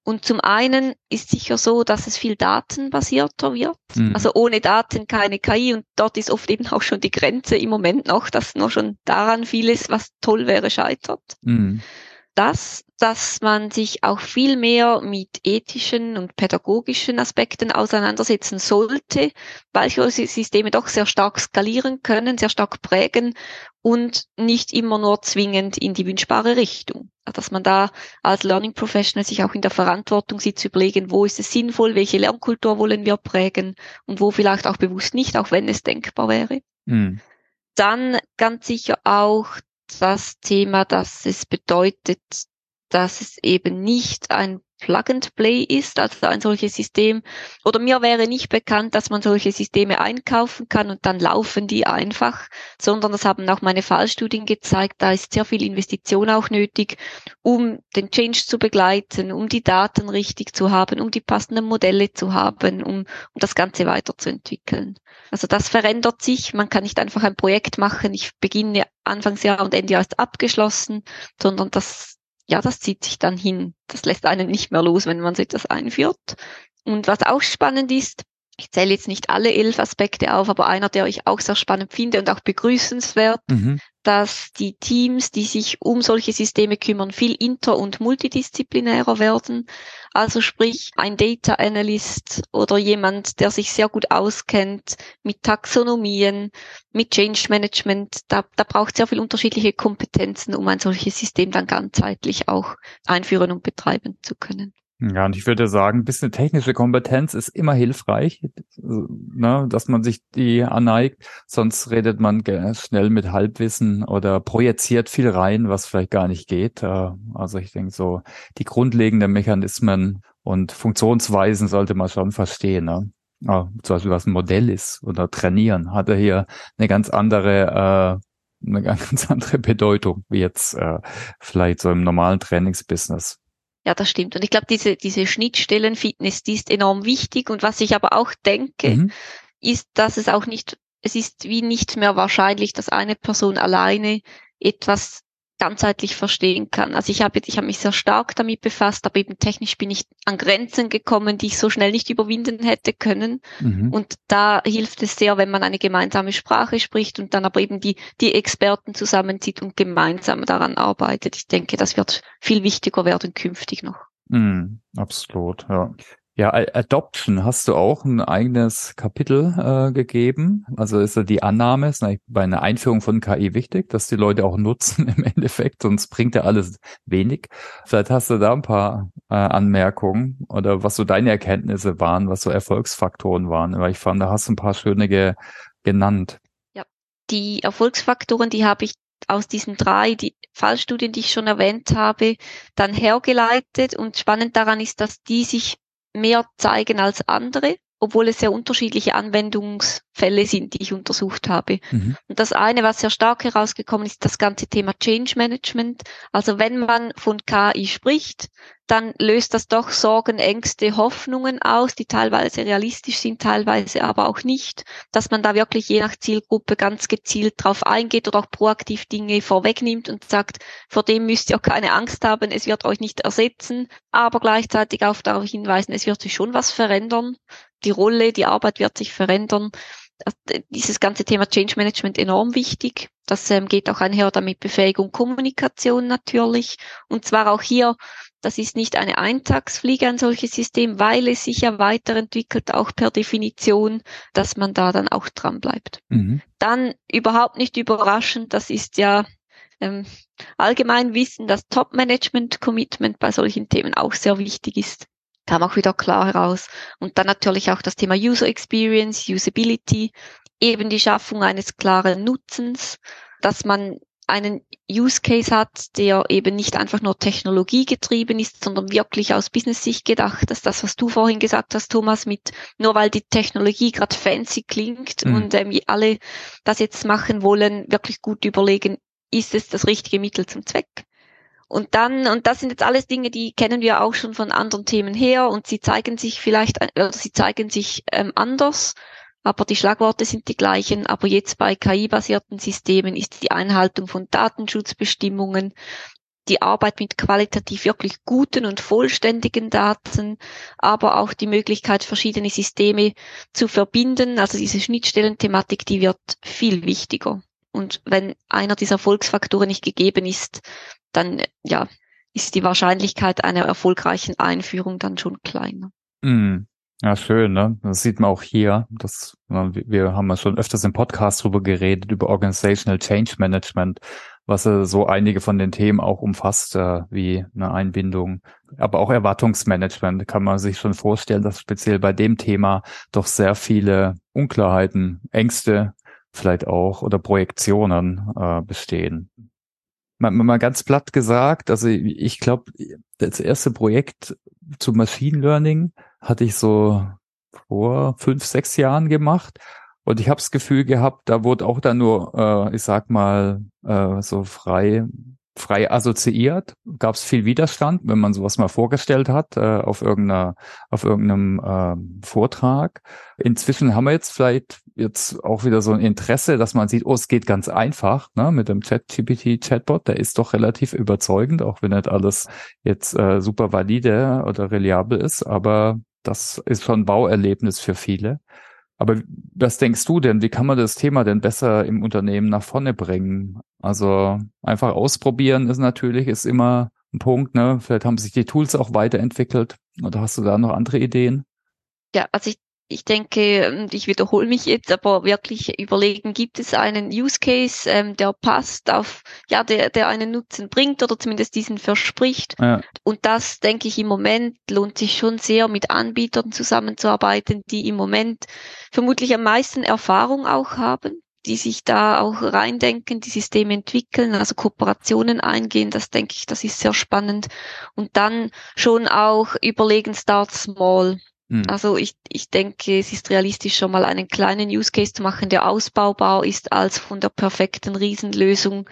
Und zum einen ist sicher so, dass es viel datenbasierter wird. Mhm. Also ohne Daten keine KI und dort ist oft eben auch schon die Grenze im Moment noch, dass noch schon daran vieles, was toll wäre, scheitert. Mhm das, dass man sich auch viel mehr mit ethischen und pädagogischen Aspekten auseinandersetzen sollte, weil solche Systeme doch sehr stark skalieren können, sehr stark prägen und nicht immer nur zwingend in die wünschbare Richtung. Dass man da als Learning Professional sich auch in der Verantwortung sieht, zu überlegen, wo ist es sinnvoll, welche Lernkultur wollen wir prägen und wo vielleicht auch bewusst nicht, auch wenn es denkbar wäre. Mhm. Dann ganz sicher auch das Thema, dass es bedeutet, dass es eben nicht ein Plug and Play ist, also ein solches System. Oder mir wäre nicht bekannt, dass man solche Systeme einkaufen kann und dann laufen die einfach, sondern das haben auch meine Fallstudien gezeigt. Da ist sehr viel Investition auch nötig, um den Change zu begleiten, um die Daten richtig zu haben, um die passenden Modelle zu haben, um, um das Ganze weiterzuentwickeln. Also das verändert sich. Man kann nicht einfach ein Projekt machen. Ich beginne Anfangsjahr und Ende Jahr ist abgeschlossen, sondern das ja, das zieht sich dann hin. Das lässt einen nicht mehr los, wenn man so etwas einführt. Und was auch spannend ist, Ich zähle jetzt nicht alle elf Aspekte auf, aber einer, der ich auch sehr spannend finde und auch begrüßenswert, mhm. dass die Teams, die sich um solche Systeme kümmern, viel inter- und multidisziplinärer werden. Also sprich, ein Data Analyst oder jemand, der sich sehr gut auskennt mit Taxonomien, mit Change Management, da, da braucht sehr viel unterschiedliche Kompetenzen, um ein solches System dann ganzheitlich auch einführen und betreiben zu können. Ja, und ich würde sagen, ein bisschen technische Kompetenz ist immer hilfreich, ne, dass man sich die anneigt. Sonst redet man schnell mit Halbwissen oder projiziert viel rein, was vielleicht gar nicht geht. Äh, also ich denke so, die grundlegenden Mechanismen und Funktionsweisen sollte man schon verstehen. Ne? Ja, zum Beispiel, was ein Modell ist oder trainieren, hat er hier eine ganz andere äh, eine ganz andere Bedeutung wie jetzt äh, vielleicht so im normalen Trainingsbusiness. Ja, das stimmt. Und ich glaube, diese, diese Schnittstellenfitness, die ist enorm wichtig. Und was ich aber auch denke, mhm. ist, dass es auch nicht, es ist wie nicht mehr wahrscheinlich, dass eine Person alleine etwas ganzheitlich verstehen kann. Also ich habe ich habe mich sehr stark damit befasst, aber eben technisch bin ich an Grenzen gekommen, die ich so schnell nicht überwinden hätte können. Mhm. Und da hilft es sehr, wenn man eine gemeinsame Sprache spricht und dann aber eben die die Experten zusammenzieht und gemeinsam daran arbeitet. Ich denke, das wird viel wichtiger werden künftig noch. Mm, absolut, ja. Ja, Adoption hast du auch ein eigenes Kapitel äh, gegeben. Also ist ja die Annahme, ist bei einer Einführung von KI wichtig, dass die Leute auch nutzen im Endeffekt, sonst bringt ja alles wenig. Vielleicht hast du da ein paar äh, Anmerkungen oder was so deine Erkenntnisse waren, was so Erfolgsfaktoren waren. Weil ich fand, da hast du ein paar schöne ge genannt. Ja, die Erfolgsfaktoren, die habe ich aus diesen drei die Fallstudien, die ich schon erwähnt habe, dann hergeleitet. Und spannend daran ist, dass die sich mehr zeigen als andere, obwohl es sehr unterschiedliche Anwendungsfälle sind, die ich untersucht habe. Mhm. Und das eine, was sehr stark herausgekommen ist, das ganze Thema Change Management. Also wenn man von KI spricht, dann löst das doch Sorgen, Ängste, Hoffnungen aus, die teilweise realistisch sind, teilweise aber auch nicht, dass man da wirklich je nach Zielgruppe ganz gezielt drauf eingeht oder auch proaktiv Dinge vorwegnimmt und sagt, vor dem müsst ihr keine Angst haben, es wird euch nicht ersetzen, aber gleichzeitig auch darauf hinweisen, es wird sich schon was verändern, die Rolle, die Arbeit wird sich verändern. Dieses ganze Thema Change Management enorm wichtig. Das ähm, geht auch einher damit Befähigung, Kommunikation natürlich. Und zwar auch hier das ist nicht eine Eintagsfliege, ein solches System, weil es sich ja weiterentwickelt, auch per Definition, dass man da dann auch dran bleibt. Mhm. Dann überhaupt nicht überraschend, das ist ja ähm, allgemein Wissen, dass Top-Management-Commitment bei solchen Themen auch sehr wichtig ist. Kam auch wieder klar heraus. Und dann natürlich auch das Thema User Experience, Usability, eben die Schaffung eines klaren Nutzens, dass man einen Use Case hat, der eben nicht einfach nur technologiegetrieben ist, sondern wirklich aus Business-Sicht gedacht, dass das, was du vorhin gesagt hast, Thomas, mit nur weil die Technologie gerade fancy klingt mhm. und ähm, alle das jetzt machen wollen, wirklich gut überlegen, ist es das richtige Mittel zum Zweck? Und dann, und das sind jetzt alles Dinge, die kennen wir auch schon von anderen Themen her und sie zeigen sich vielleicht, oder sie zeigen sich ähm, anders aber die Schlagworte sind die gleichen. Aber jetzt bei KI-basierten Systemen ist die Einhaltung von Datenschutzbestimmungen, die Arbeit mit qualitativ wirklich guten und vollständigen Daten, aber auch die Möglichkeit, verschiedene Systeme zu verbinden. Also diese Schnittstellenthematik, die wird viel wichtiger. Und wenn einer dieser Erfolgsfaktoren nicht gegeben ist, dann ja, ist die Wahrscheinlichkeit einer erfolgreichen Einführung dann schon kleiner. Mm. Ja, schön, ne? Das sieht man auch hier. Das, wir haben ja schon öfters im Podcast drüber geredet, über Organizational Change Management, was äh, so einige von den Themen auch umfasst, äh, wie eine Einbindung. Aber auch Erwartungsmanagement kann man sich schon vorstellen, dass speziell bei dem Thema doch sehr viele Unklarheiten, Ängste vielleicht auch oder Projektionen äh, bestehen. Mal, mal ganz platt gesagt, also ich glaube, das erste Projekt zu Machine Learning hatte ich so vor fünf, sechs Jahren gemacht. Und ich habe das Gefühl gehabt, da wurde auch dann nur, äh, ich sag mal, äh, so frei frei assoziiert, gab es viel Widerstand, wenn man sowas mal vorgestellt hat äh, auf irgendeiner auf irgendeinem äh, Vortrag. Inzwischen haben wir jetzt vielleicht jetzt auch wieder so ein Interesse, dass man sieht, oh, es geht ganz einfach ne, mit dem Chat-GPT-Chatbot. Der ist doch relativ überzeugend, auch wenn nicht alles jetzt äh, super valide oder reliabel ist, aber Das ist schon ein Bauerlebnis für viele. Aber was denkst du denn? Wie kann man das Thema denn besser im Unternehmen nach vorne bringen? Also einfach ausprobieren ist natürlich, ist immer ein Punkt, ne? Vielleicht haben sich die Tools auch weiterentwickelt. Oder hast du da noch andere Ideen? Ja, also ich ich denke, ich wiederhole mich jetzt, aber wirklich überlegen, gibt es einen Use Case, ähm, der passt auf, ja, der, der einen Nutzen bringt oder zumindest diesen verspricht. Ja. Und das, denke ich, im Moment lohnt sich schon sehr, mit Anbietern zusammenzuarbeiten, die im Moment vermutlich am meisten Erfahrung auch haben die sich da auch reindenken, die Systeme entwickeln, also Kooperationen eingehen, das denke ich, das ist sehr spannend. Und dann schon auch überlegen, start small. Hm. Also ich, ich denke, es ist realistisch, schon mal einen kleinen Use Case zu machen, der ausbaubar ist, als von der perfekten Riesenlösung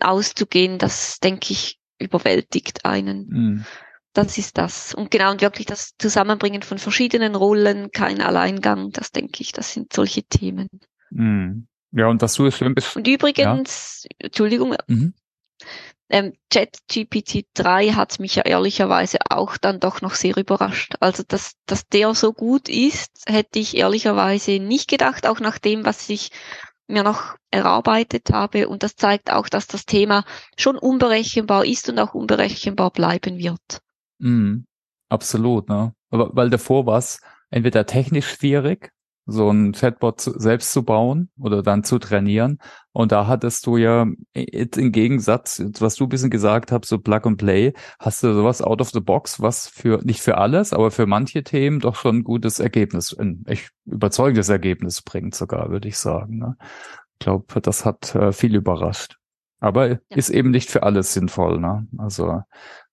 auszugehen. Das, denke ich, überwältigt einen. Hm. Das ist das. Und genau, und wirklich das Zusammenbringen von verschiedenen Rollen, kein Alleingang, das denke ich, das sind solche Themen. Hm. Ja, und was du es schön bist. Und übrigens, ja. Entschuldigung, mhm. Ähm, ChatGPT 3 hat mich ja ehrlicherweise auch dann doch noch sehr überrascht. Also, dass, dass der so gut ist, hätte ich ehrlicherweise nicht gedacht, auch nach dem, was ich mir noch erarbeitet habe. Und das zeigt auch, dass das Thema schon unberechenbar ist und auch unberechenbar bleiben wird. Mm, absolut, ne? Aber weil davor war es entweder technisch schwierig so ein Chatbot selbst zu bauen oder dann zu trainieren. Und da hattest du ja im Gegensatz, was du ein bisschen gesagt hast, so Plug and Play, hast du sowas out of the box, was für, nicht für alles, aber für manche Themen doch schon ein gutes Ergebnis, ein echt überzeugendes Ergebnis bringt sogar, würde ich sagen. Ne? Ich glaube, das hat äh, viel überrascht. Aber ja. ist eben nicht für alles sinnvoll. Ne? Also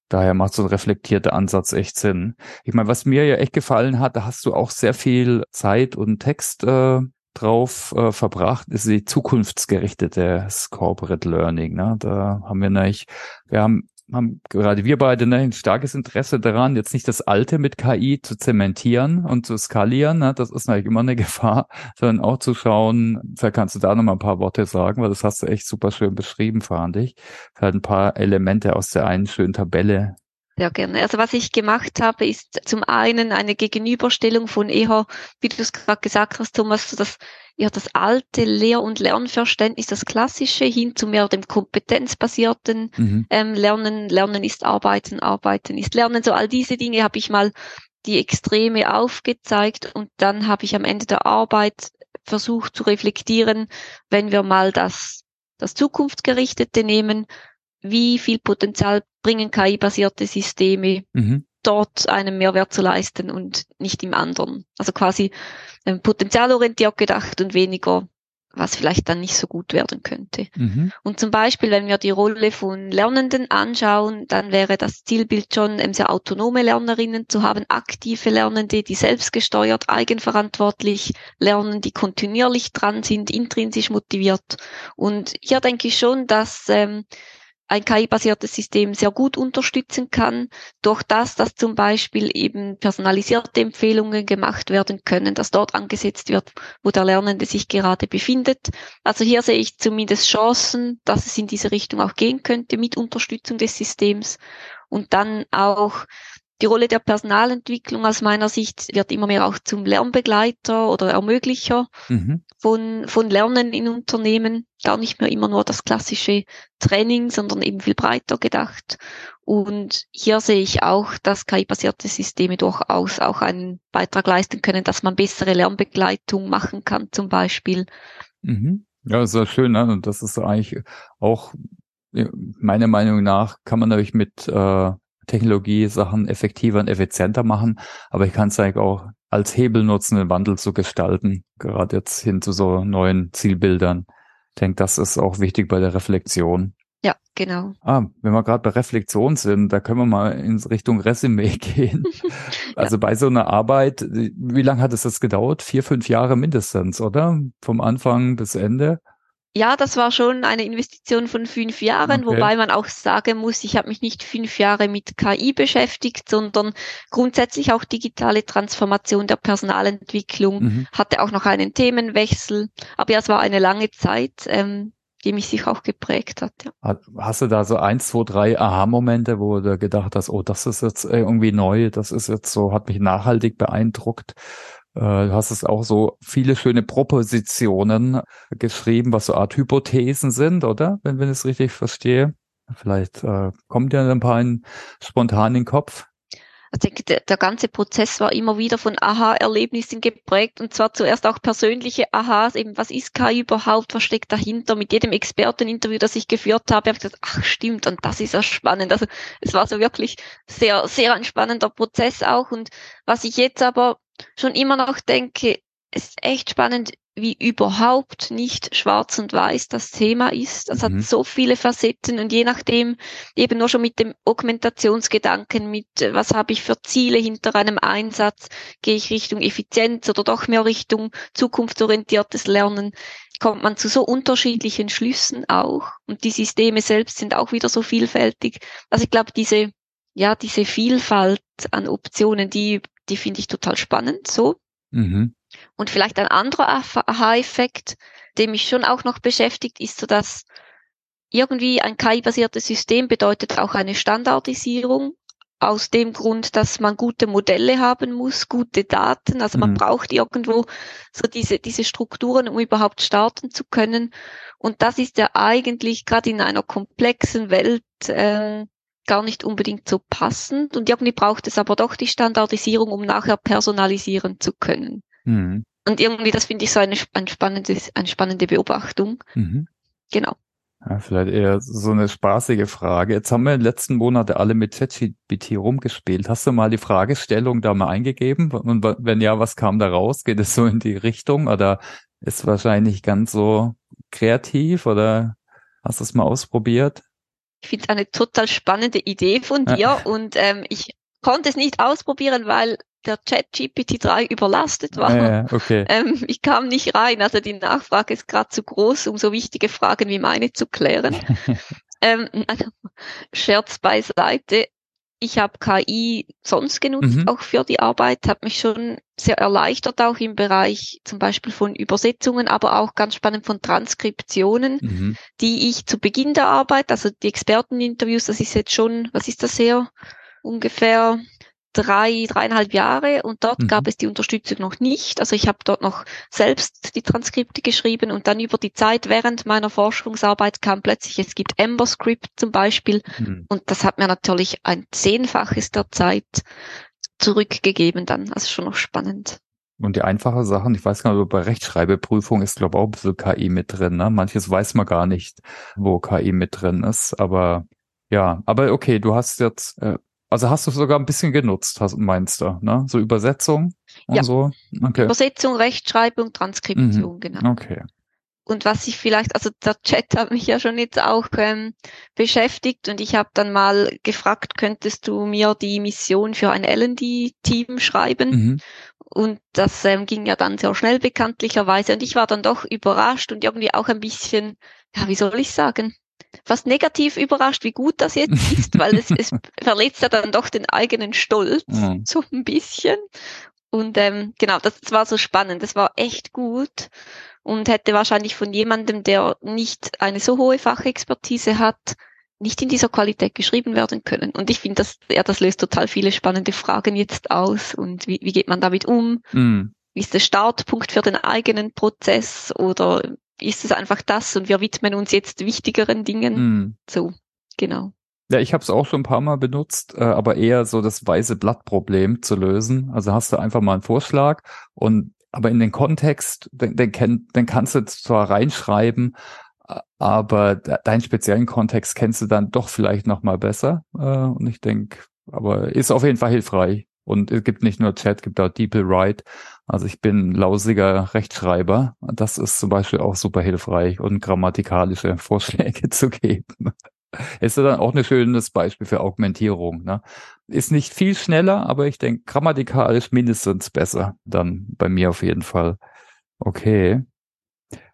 Daher macht so ein reflektierter Ansatz echt Sinn. Ich meine, was mir ja echt gefallen hat, da hast du auch sehr viel Zeit und Text äh, drauf äh, verbracht, ist die zukunftsgerichtete Corporate Learning. Ne? Da haben wir nämlich, wir haben haben gerade wir beide ne, ein starkes Interesse daran, jetzt nicht das Alte mit KI zu zementieren und zu skalieren. Ne? Das ist natürlich immer eine Gefahr, sondern auch zu schauen, vielleicht kannst du da noch mal ein paar Worte sagen, weil das hast du echt super schön beschrieben, fand ich. Halt ein paar Elemente aus der einen schönen Tabelle sehr gerne. Also was ich gemacht habe, ist zum einen eine Gegenüberstellung von eher, wie du es gerade gesagt hast, Thomas, so das ja das alte Lehr- und Lernverständnis, das klassische, hin zu mehr dem kompetenzbasierten mhm. ähm, Lernen. Lernen ist Arbeiten, Arbeiten ist Lernen. So all diese Dinge habe ich mal die Extreme aufgezeigt und dann habe ich am Ende der Arbeit versucht zu reflektieren, wenn wir mal das, das Zukunftsgerichtete nehmen, wie viel Potenzial bringen KI-basierte Systeme, mhm. dort einen Mehrwert zu leisten und nicht im anderen. Also quasi ähm, potenzialorientiert gedacht und weniger, was vielleicht dann nicht so gut werden könnte. Mhm. Und zum Beispiel, wenn wir die Rolle von Lernenden anschauen, dann wäre das Zielbild schon, ähm, sehr autonome Lernerinnen zu haben, aktive Lernende, die selbstgesteuert, eigenverantwortlich lernen, die kontinuierlich dran sind, intrinsisch motiviert. Und hier denke ich schon, dass ähm, ein KI-basiertes System sehr gut unterstützen kann, durch das, dass zum Beispiel eben personalisierte Empfehlungen gemacht werden können, dass dort angesetzt wird, wo der Lernende sich gerade befindet. Also hier sehe ich zumindest Chancen, dass es in diese Richtung auch gehen könnte mit Unterstützung des Systems und dann auch die Rolle der Personalentwicklung aus meiner Sicht wird immer mehr auch zum Lernbegleiter oder Ermöglicher mhm. Von, von Lernen in Unternehmen. Gar nicht mehr immer nur das klassische Training, sondern eben viel breiter gedacht. Und hier sehe ich auch, dass KI-basierte Systeme durchaus auch einen Beitrag leisten können, dass man bessere Lernbegleitung machen kann, zum Beispiel. Mhm. Ja, ist schön, ne? Und das ist eigentlich auch meiner Meinung nach kann man natürlich mit äh, Technologie Sachen effektiver und effizienter machen, aber ich kann es eigentlich auch als Hebel nutzen, den Wandel zu gestalten, gerade jetzt hin zu so neuen Zielbildern. Ich denke, das ist auch wichtig bei der Reflexion. Ja, genau. Ah, wenn wir gerade bei Reflexion sind, da können wir mal in Richtung Resümee gehen. also ja. bei so einer Arbeit, wie lange hat es das gedauert? Vier, fünf Jahre mindestens, oder? Vom Anfang bis Ende? Ja, das war schon eine Investition von fünf Jahren, okay. wobei man auch sagen muss, ich habe mich nicht fünf Jahre mit KI beschäftigt, sondern grundsätzlich auch digitale Transformation der Personalentwicklung, mhm. hatte auch noch einen Themenwechsel. Aber ja, es war eine lange Zeit. Ähm, die mich sich auch geprägt hat. Ja. Hast du da so eins, zwei, drei Aha-Momente, wo du gedacht hast, oh, das ist jetzt irgendwie neu, das ist jetzt so, hat mich nachhaltig beeindruckt? Äh, du hast es auch so viele schöne Propositionen geschrieben, was so Art Hypothesen sind, oder? Wenn, wenn ich es richtig verstehe. Vielleicht äh, kommt dir ein paar in, spontan in den Kopf. Ich denke, der, der ganze Prozess war immer wieder von Aha-Erlebnissen geprägt und zwar zuerst auch persönliche Aha's, eben was ist KI überhaupt, was steckt dahinter? Mit jedem Experteninterview, das ich geführt habe, habe ich gesagt, ach stimmt, und das ist ja spannend. Also es war so wirklich sehr, sehr ein spannender Prozess auch. Und was ich jetzt aber schon immer noch denke, ist echt spannend, wie überhaupt nicht schwarz und weiß das Thema ist. Das mhm. hat so viele Facetten und je nachdem eben nur schon mit dem Augmentationsgedanken, mit äh, was habe ich für Ziele hinter einem Einsatz, gehe ich Richtung Effizienz oder doch mehr Richtung zukunftsorientiertes Lernen, kommt man zu so unterschiedlichen Schlüssen auch und die Systeme selbst sind auch wieder so vielfältig. Also ich glaube, diese, ja, diese Vielfalt an Optionen, die, die finde ich total spannend so. Mhm. Und vielleicht ein anderer Aha-Effekt, der mich schon auch noch beschäftigt, ist so, dass irgendwie ein KI-basiertes System bedeutet auch eine Standardisierung aus dem Grund, dass man gute Modelle haben muss, gute Daten. Also man mhm. braucht irgendwo so diese, diese Strukturen, um überhaupt starten zu können. Und das ist ja eigentlich gerade in einer komplexen Welt äh, gar nicht unbedingt so passend. Und irgendwie braucht es aber doch die Standardisierung, um nachher personalisieren zu können. Mhm. Und irgendwie, das finde ich so eine, ein spannendes, eine spannende Beobachtung. Mhm. Genau. Ja, vielleicht eher so eine spaßige Frage. Jetzt haben wir in den letzten Monaten alle mit ChatGPT rumgespielt. Hast du mal die Fragestellung da mal eingegeben? Und wenn ja, was kam da raus? Geht es so in die Richtung oder ist wahrscheinlich ganz so kreativ oder hast du es mal ausprobiert? Ich finde es eine total spannende Idee von dir ja. und ähm, ich konnte es nicht ausprobieren, weil der Chat GPT-3 überlastet war. Ja, okay. ähm, ich kam nicht rein, also die Nachfrage ist gerade zu groß, um so wichtige Fragen wie meine zu klären. ähm, also, Scherz beiseite. Ich habe KI sonst genutzt, mhm. auch für die Arbeit, habe mich schon sehr erleichtert, auch im Bereich zum Beispiel von Übersetzungen, aber auch ganz spannend von Transkriptionen, mhm. die ich zu Beginn der Arbeit, also die Experteninterviews, das ist jetzt schon, was ist das her? Ungefähr drei, dreieinhalb Jahre und dort mhm. gab es die Unterstützung noch nicht. Also ich habe dort noch selbst die Transkripte geschrieben und dann über die Zeit während meiner Forschungsarbeit kam plötzlich, es gibt EmberScript zum Beispiel mhm. und das hat mir natürlich ein Zehnfaches der Zeit zurückgegeben dann. Also schon noch spannend. Und die einfache Sachen, ich weiß gar nicht, bei Rechtschreibeprüfung ist, glaube ich, auch ein bisschen KI mit drin. Ne? Manches weiß man gar nicht, wo KI mit drin ist. Aber ja, aber okay, du hast jetzt äh, also hast du sogar ein bisschen genutzt, hast, meinst du, ne? So Übersetzung und ja. so? Okay. Übersetzung, Rechtschreibung, Transkription, mhm. genau. Okay. Und was ich vielleicht, also der Chat hat mich ja schon jetzt auch ähm, beschäftigt und ich habe dann mal gefragt, könntest du mir die Mission für ein L&D-Team schreiben? Mhm. Und das ähm, ging ja dann sehr schnell bekanntlicherweise und ich war dann doch überrascht und irgendwie auch ein bisschen, ja, wie soll ich sagen, fast negativ überrascht, wie gut das jetzt ist, weil es, es verletzt ja dann doch den eigenen Stolz mhm. so ein bisschen. Und ähm, genau, das, das war so spannend. Das war echt gut und hätte wahrscheinlich von jemandem, der nicht eine so hohe Fachexpertise hat, nicht in dieser Qualität geschrieben werden können. Und ich finde, das, ja, das löst total viele spannende Fragen jetzt aus. Und wie, wie geht man damit um? Mhm. Wie ist der Startpunkt für den eigenen Prozess? Oder ist es einfach das und wir widmen uns jetzt wichtigeren Dingen. Mhm. So, genau. Ja, ich habe es auch schon ein paar Mal benutzt, äh, aber eher so das weiße Blatt-Problem zu lösen. Also hast du einfach mal einen Vorschlag und aber in den Kontext, den, den, den kannst du zwar reinschreiben, aber deinen speziellen Kontext kennst du dann doch vielleicht noch mal besser. Äh, und ich denke, aber ist auf jeden Fall hilfreich. Und es gibt nicht nur Chat, gibt auch DeepL Also ich bin lausiger Rechtschreiber. Das ist zum Beispiel auch super hilfreich und grammatikalische Vorschläge zu geben. Ist dann auch ein schönes Beispiel für Augmentierung. Ne? Ist nicht viel schneller, aber ich denke grammatikalisch mindestens besser. Dann bei mir auf jeden Fall. Okay.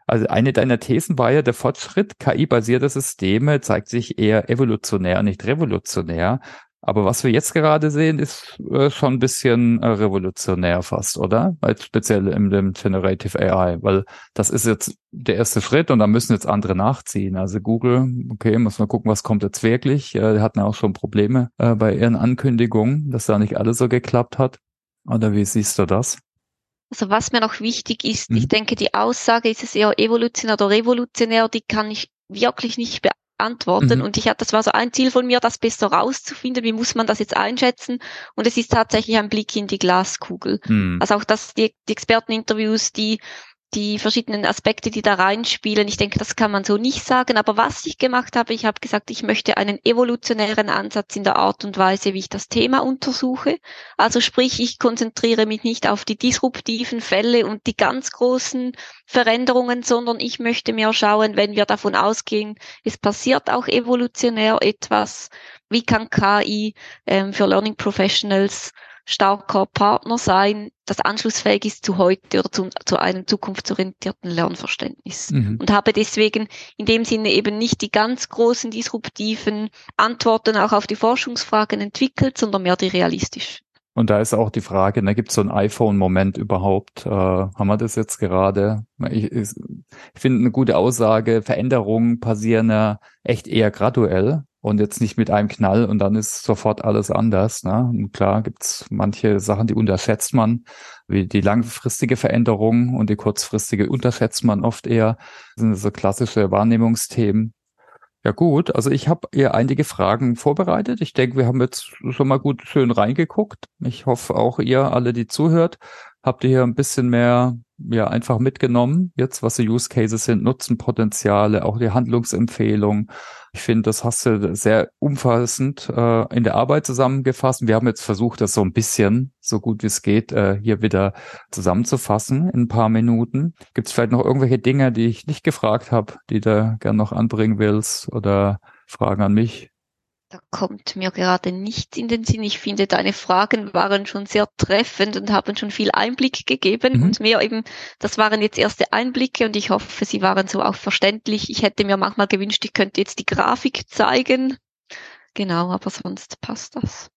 Also eine deiner Thesen war ja, der Fortschritt KI-basierter Systeme zeigt sich eher evolutionär, nicht revolutionär. Aber was wir jetzt gerade sehen, ist äh, schon ein bisschen äh, revolutionär fast, oder? Weil speziell in dem Generative AI, weil das ist jetzt der erste Schritt und da müssen jetzt andere nachziehen. Also Google, okay, muss man gucken, was kommt jetzt wirklich. Äh, die hatten ja auch schon Probleme äh, bei ihren Ankündigungen, dass da nicht alles so geklappt hat. Oder wie siehst du das? Also was mir noch wichtig ist, mhm. ich denke, die Aussage, ist es eher evolutionär oder revolutionär, die kann ich wirklich nicht beantworten antworten. Mhm. Und ich hatte, das war so ein Ziel von mir, das besser rauszufinden. Wie muss man das jetzt einschätzen? Und es ist tatsächlich ein Blick in die Glaskugel. Mhm. Also auch das, die, die Experteninterviews, die die verschiedenen Aspekte, die da reinspielen. Ich denke, das kann man so nicht sagen. Aber was ich gemacht habe, ich habe gesagt, ich möchte einen evolutionären Ansatz in der Art und Weise, wie ich das Thema untersuche. Also sprich, ich konzentriere mich nicht auf die disruptiven Fälle und die ganz großen Veränderungen, sondern ich möchte mehr schauen, wenn wir davon ausgehen, es passiert auch evolutionär etwas. Wie kann KI ähm, für Learning Professionals starker Partner sein, das anschlussfähig ist zu heute oder zu, zu einem zukunftsorientierten Lernverständnis. Mhm. Und habe deswegen in dem Sinne eben nicht die ganz großen disruptiven Antworten auch auf die Forschungsfragen entwickelt, sondern mehr die realistisch. Und da ist auch die Frage, da gibt es so ein iPhone-Moment überhaupt? Äh, haben wir das jetzt gerade? Ich, ich, ich finde eine gute Aussage, Veränderungen passieren ja echt eher graduell und jetzt nicht mit einem Knall und dann ist sofort alles anders. Ne? Und klar gibt's manche Sachen, die unterschätzt man, wie die langfristige Veränderung und die kurzfristige unterschätzt man oft eher. Das sind so klassische Wahrnehmungsthemen. Ja gut, also ich habe ihr einige Fragen vorbereitet. Ich denke, wir haben jetzt schon mal gut schön reingeguckt. Ich hoffe auch ihr alle, die zuhört, habt ihr hier ein bisschen mehr ja einfach mitgenommen, jetzt was die Use Cases sind, Nutzenpotenziale, auch die Handlungsempfehlung. Ich finde, das hast du sehr umfassend äh, in der Arbeit zusammengefasst. Wir haben jetzt versucht, das so ein bisschen, so gut wie es geht, äh, hier wieder zusammenzufassen in ein paar Minuten. Gibt es vielleicht noch irgendwelche Dinge, die ich nicht gefragt habe, die du gern noch anbringen willst oder Fragen an mich? Da kommt mir gerade nichts in den Sinn. Ich finde, deine Fragen waren schon sehr treffend und haben schon viel Einblick gegeben. Mhm. Und mir eben, das waren jetzt erste Einblicke und ich hoffe, sie waren so auch verständlich. Ich hätte mir manchmal gewünscht, ich könnte jetzt die Grafik zeigen. Genau, aber sonst passt das.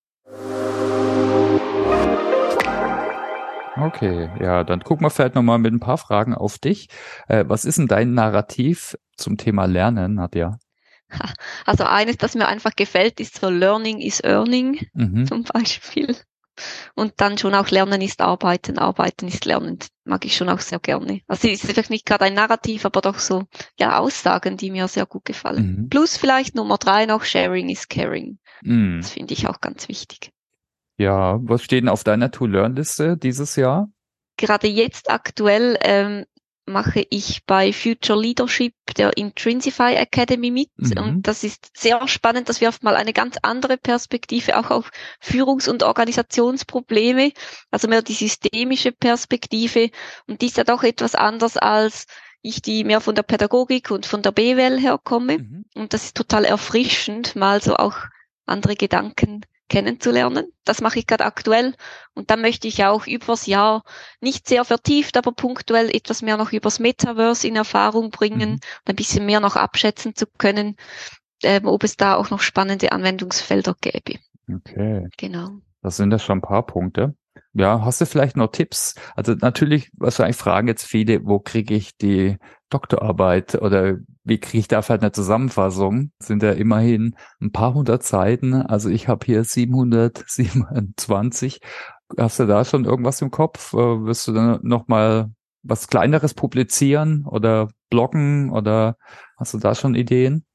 Okay, ja, dann gucken wir vielleicht nochmal mit ein paar Fragen auf dich. Äh, was ist denn dein Narrativ zum Thema Lernen, Nadja? Also eines, das mir einfach gefällt, ist so Learning is Earning mhm. zum Beispiel. Und dann schon auch Lernen ist Arbeiten, Arbeiten ist Lernen. Mag ich schon auch sehr gerne. Also es ist vielleicht nicht gerade ein Narrativ, aber doch so ja Aussagen, die mir sehr gut gefallen. Mhm. Plus vielleicht Nummer drei noch Sharing is Caring. Mhm. Das finde ich auch ganz wichtig. Ja, was steht denn auf deiner To-Learn-Liste dieses Jahr? Gerade jetzt aktuell ähm, mache ich bei Future Leadership der Intrinsify Academy mit. Mhm. Und das ist sehr spannend, dass wir auf mal eine ganz andere Perspektive auch auf Führungs- und Organisationsprobleme, also mehr die systemische Perspektive. Und die ist ja doch etwas anders als ich, die mehr von der Pädagogik und von der BWL herkomme. Mhm. Und das ist total erfrischend, mal so auch andere Gedanken kennenzulernen. Das mache ich gerade aktuell. Und dann möchte ich auch übers Jahr nicht sehr vertieft, aber punktuell etwas mehr noch übers Metaverse in Erfahrung bringen mhm. und ein bisschen mehr noch abschätzen zu können, ähm, ob es da auch noch spannende Anwendungsfelder gäbe. Okay. Genau. Das sind ja schon ein paar Punkte. Ja, hast du vielleicht noch Tipps? Also natürlich, wahrscheinlich fragen jetzt viele, wo kriege ich die Doktorarbeit oder wie kriege ich da vielleicht eine Zusammenfassung? Sind ja immerhin ein paar hundert Seiten. Also ich habe hier 727. Hast du da schon irgendwas im Kopf? Äh, wirst du dann noch mal was kleineres publizieren oder bloggen oder hast du da schon Ideen?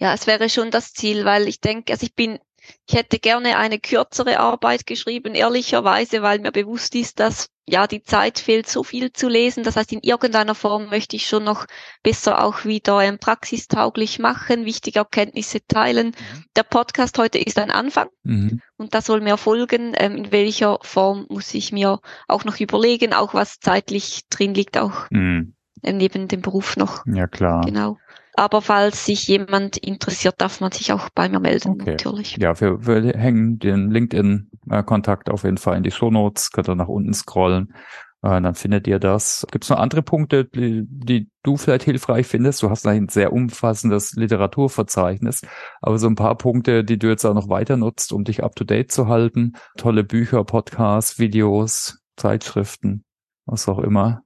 Ja, es wäre schon das Ziel, weil ich denke, also ich bin ich hätte gerne eine kürzere Arbeit geschrieben, ehrlicherweise, weil mir bewusst ist, dass ja die Zeit fehlt, so viel zu lesen. Das heißt, in irgendeiner Form möchte ich schon noch besser auch wieder ähm, praxistauglich machen, wichtige Erkenntnisse teilen. Mhm. Der Podcast heute ist ein Anfang mhm. und da soll mir folgen. Ähm, in welcher Form muss ich mir auch noch überlegen, auch was zeitlich drin liegt, auch mhm. neben dem Beruf noch. Ja, klar. Genau. Aber falls sich jemand interessiert, darf man sich auch bei mir melden, okay. natürlich. Ja, wir, wir hängen den LinkedIn-Kontakt auf jeden Fall in die Show Notes, könnt ihr nach unten scrollen. Äh, dann findet ihr das. Gibt es noch andere Punkte, die, die, du vielleicht hilfreich findest? Du hast ein sehr umfassendes Literaturverzeichnis, aber so ein paar Punkte, die du jetzt auch noch weiter nutzt, um dich up to date zu halten. Tolle Bücher, Podcasts, Videos, Zeitschriften, was auch immer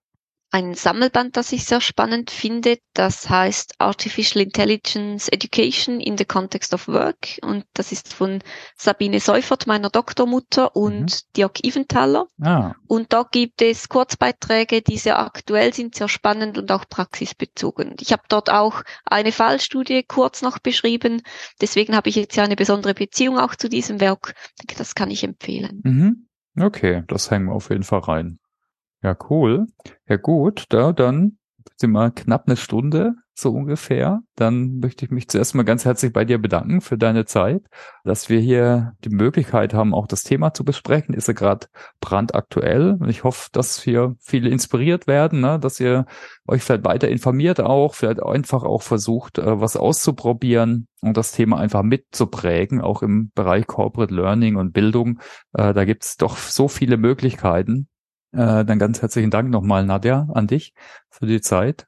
ein Sammelband, das ich sehr spannend finde. Das heißt Artificial Intelligence Education in the Context of Work. Und das ist von Sabine Seufert, meiner Doktormutter, und mhm. Dirk Eventhaler. Ah. Und da gibt es Kurzbeiträge, die sehr aktuell sind, sehr spannend und auch praxisbezogen. Ich habe dort auch eine Fallstudie kurz noch beschrieben. Deswegen habe ich jetzt ja eine besondere Beziehung auch zu diesem Werk. Das kann ich empfehlen. Mhm. Okay, das hängen wir auf jeden Fall rein. Ja, cool. Ja, gut, da dann sind wir knapp eine Stunde, so ungefähr. Dann möchte ich mich zuerst mal ganz herzlich bei dir bedanken für deine Zeit, dass wir hier die Möglichkeit haben, auch das Thema zu besprechen. Ist ja gerade brandaktuell und ich hoffe, dass hier viele inspiriert werden, ne? dass ihr euch vielleicht weiter informiert auch, vielleicht einfach auch versucht, äh, was auszuprobieren und das Thema einfach mitzuprägen, auch im Bereich Corporate Learning und Bildung. Äh, da gibt es doch so viele Möglichkeiten äh, dann ganz herzlichen Dank nochmal, Nadja, an dich für die Zeit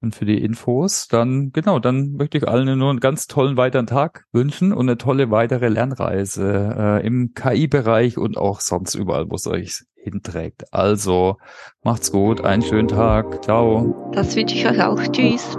und für die Infos. Dann, genau, dann möchte ich allen nur einen ganz tollen weiteren Tag wünschen und eine tolle weitere Lernreise äh, im KI-Bereich und auch sonst überall, wo es euch hinträgt. Also, macht's gut, einen schönen Tag. Ciao. Das wünsche ich euch auch. Tschüss.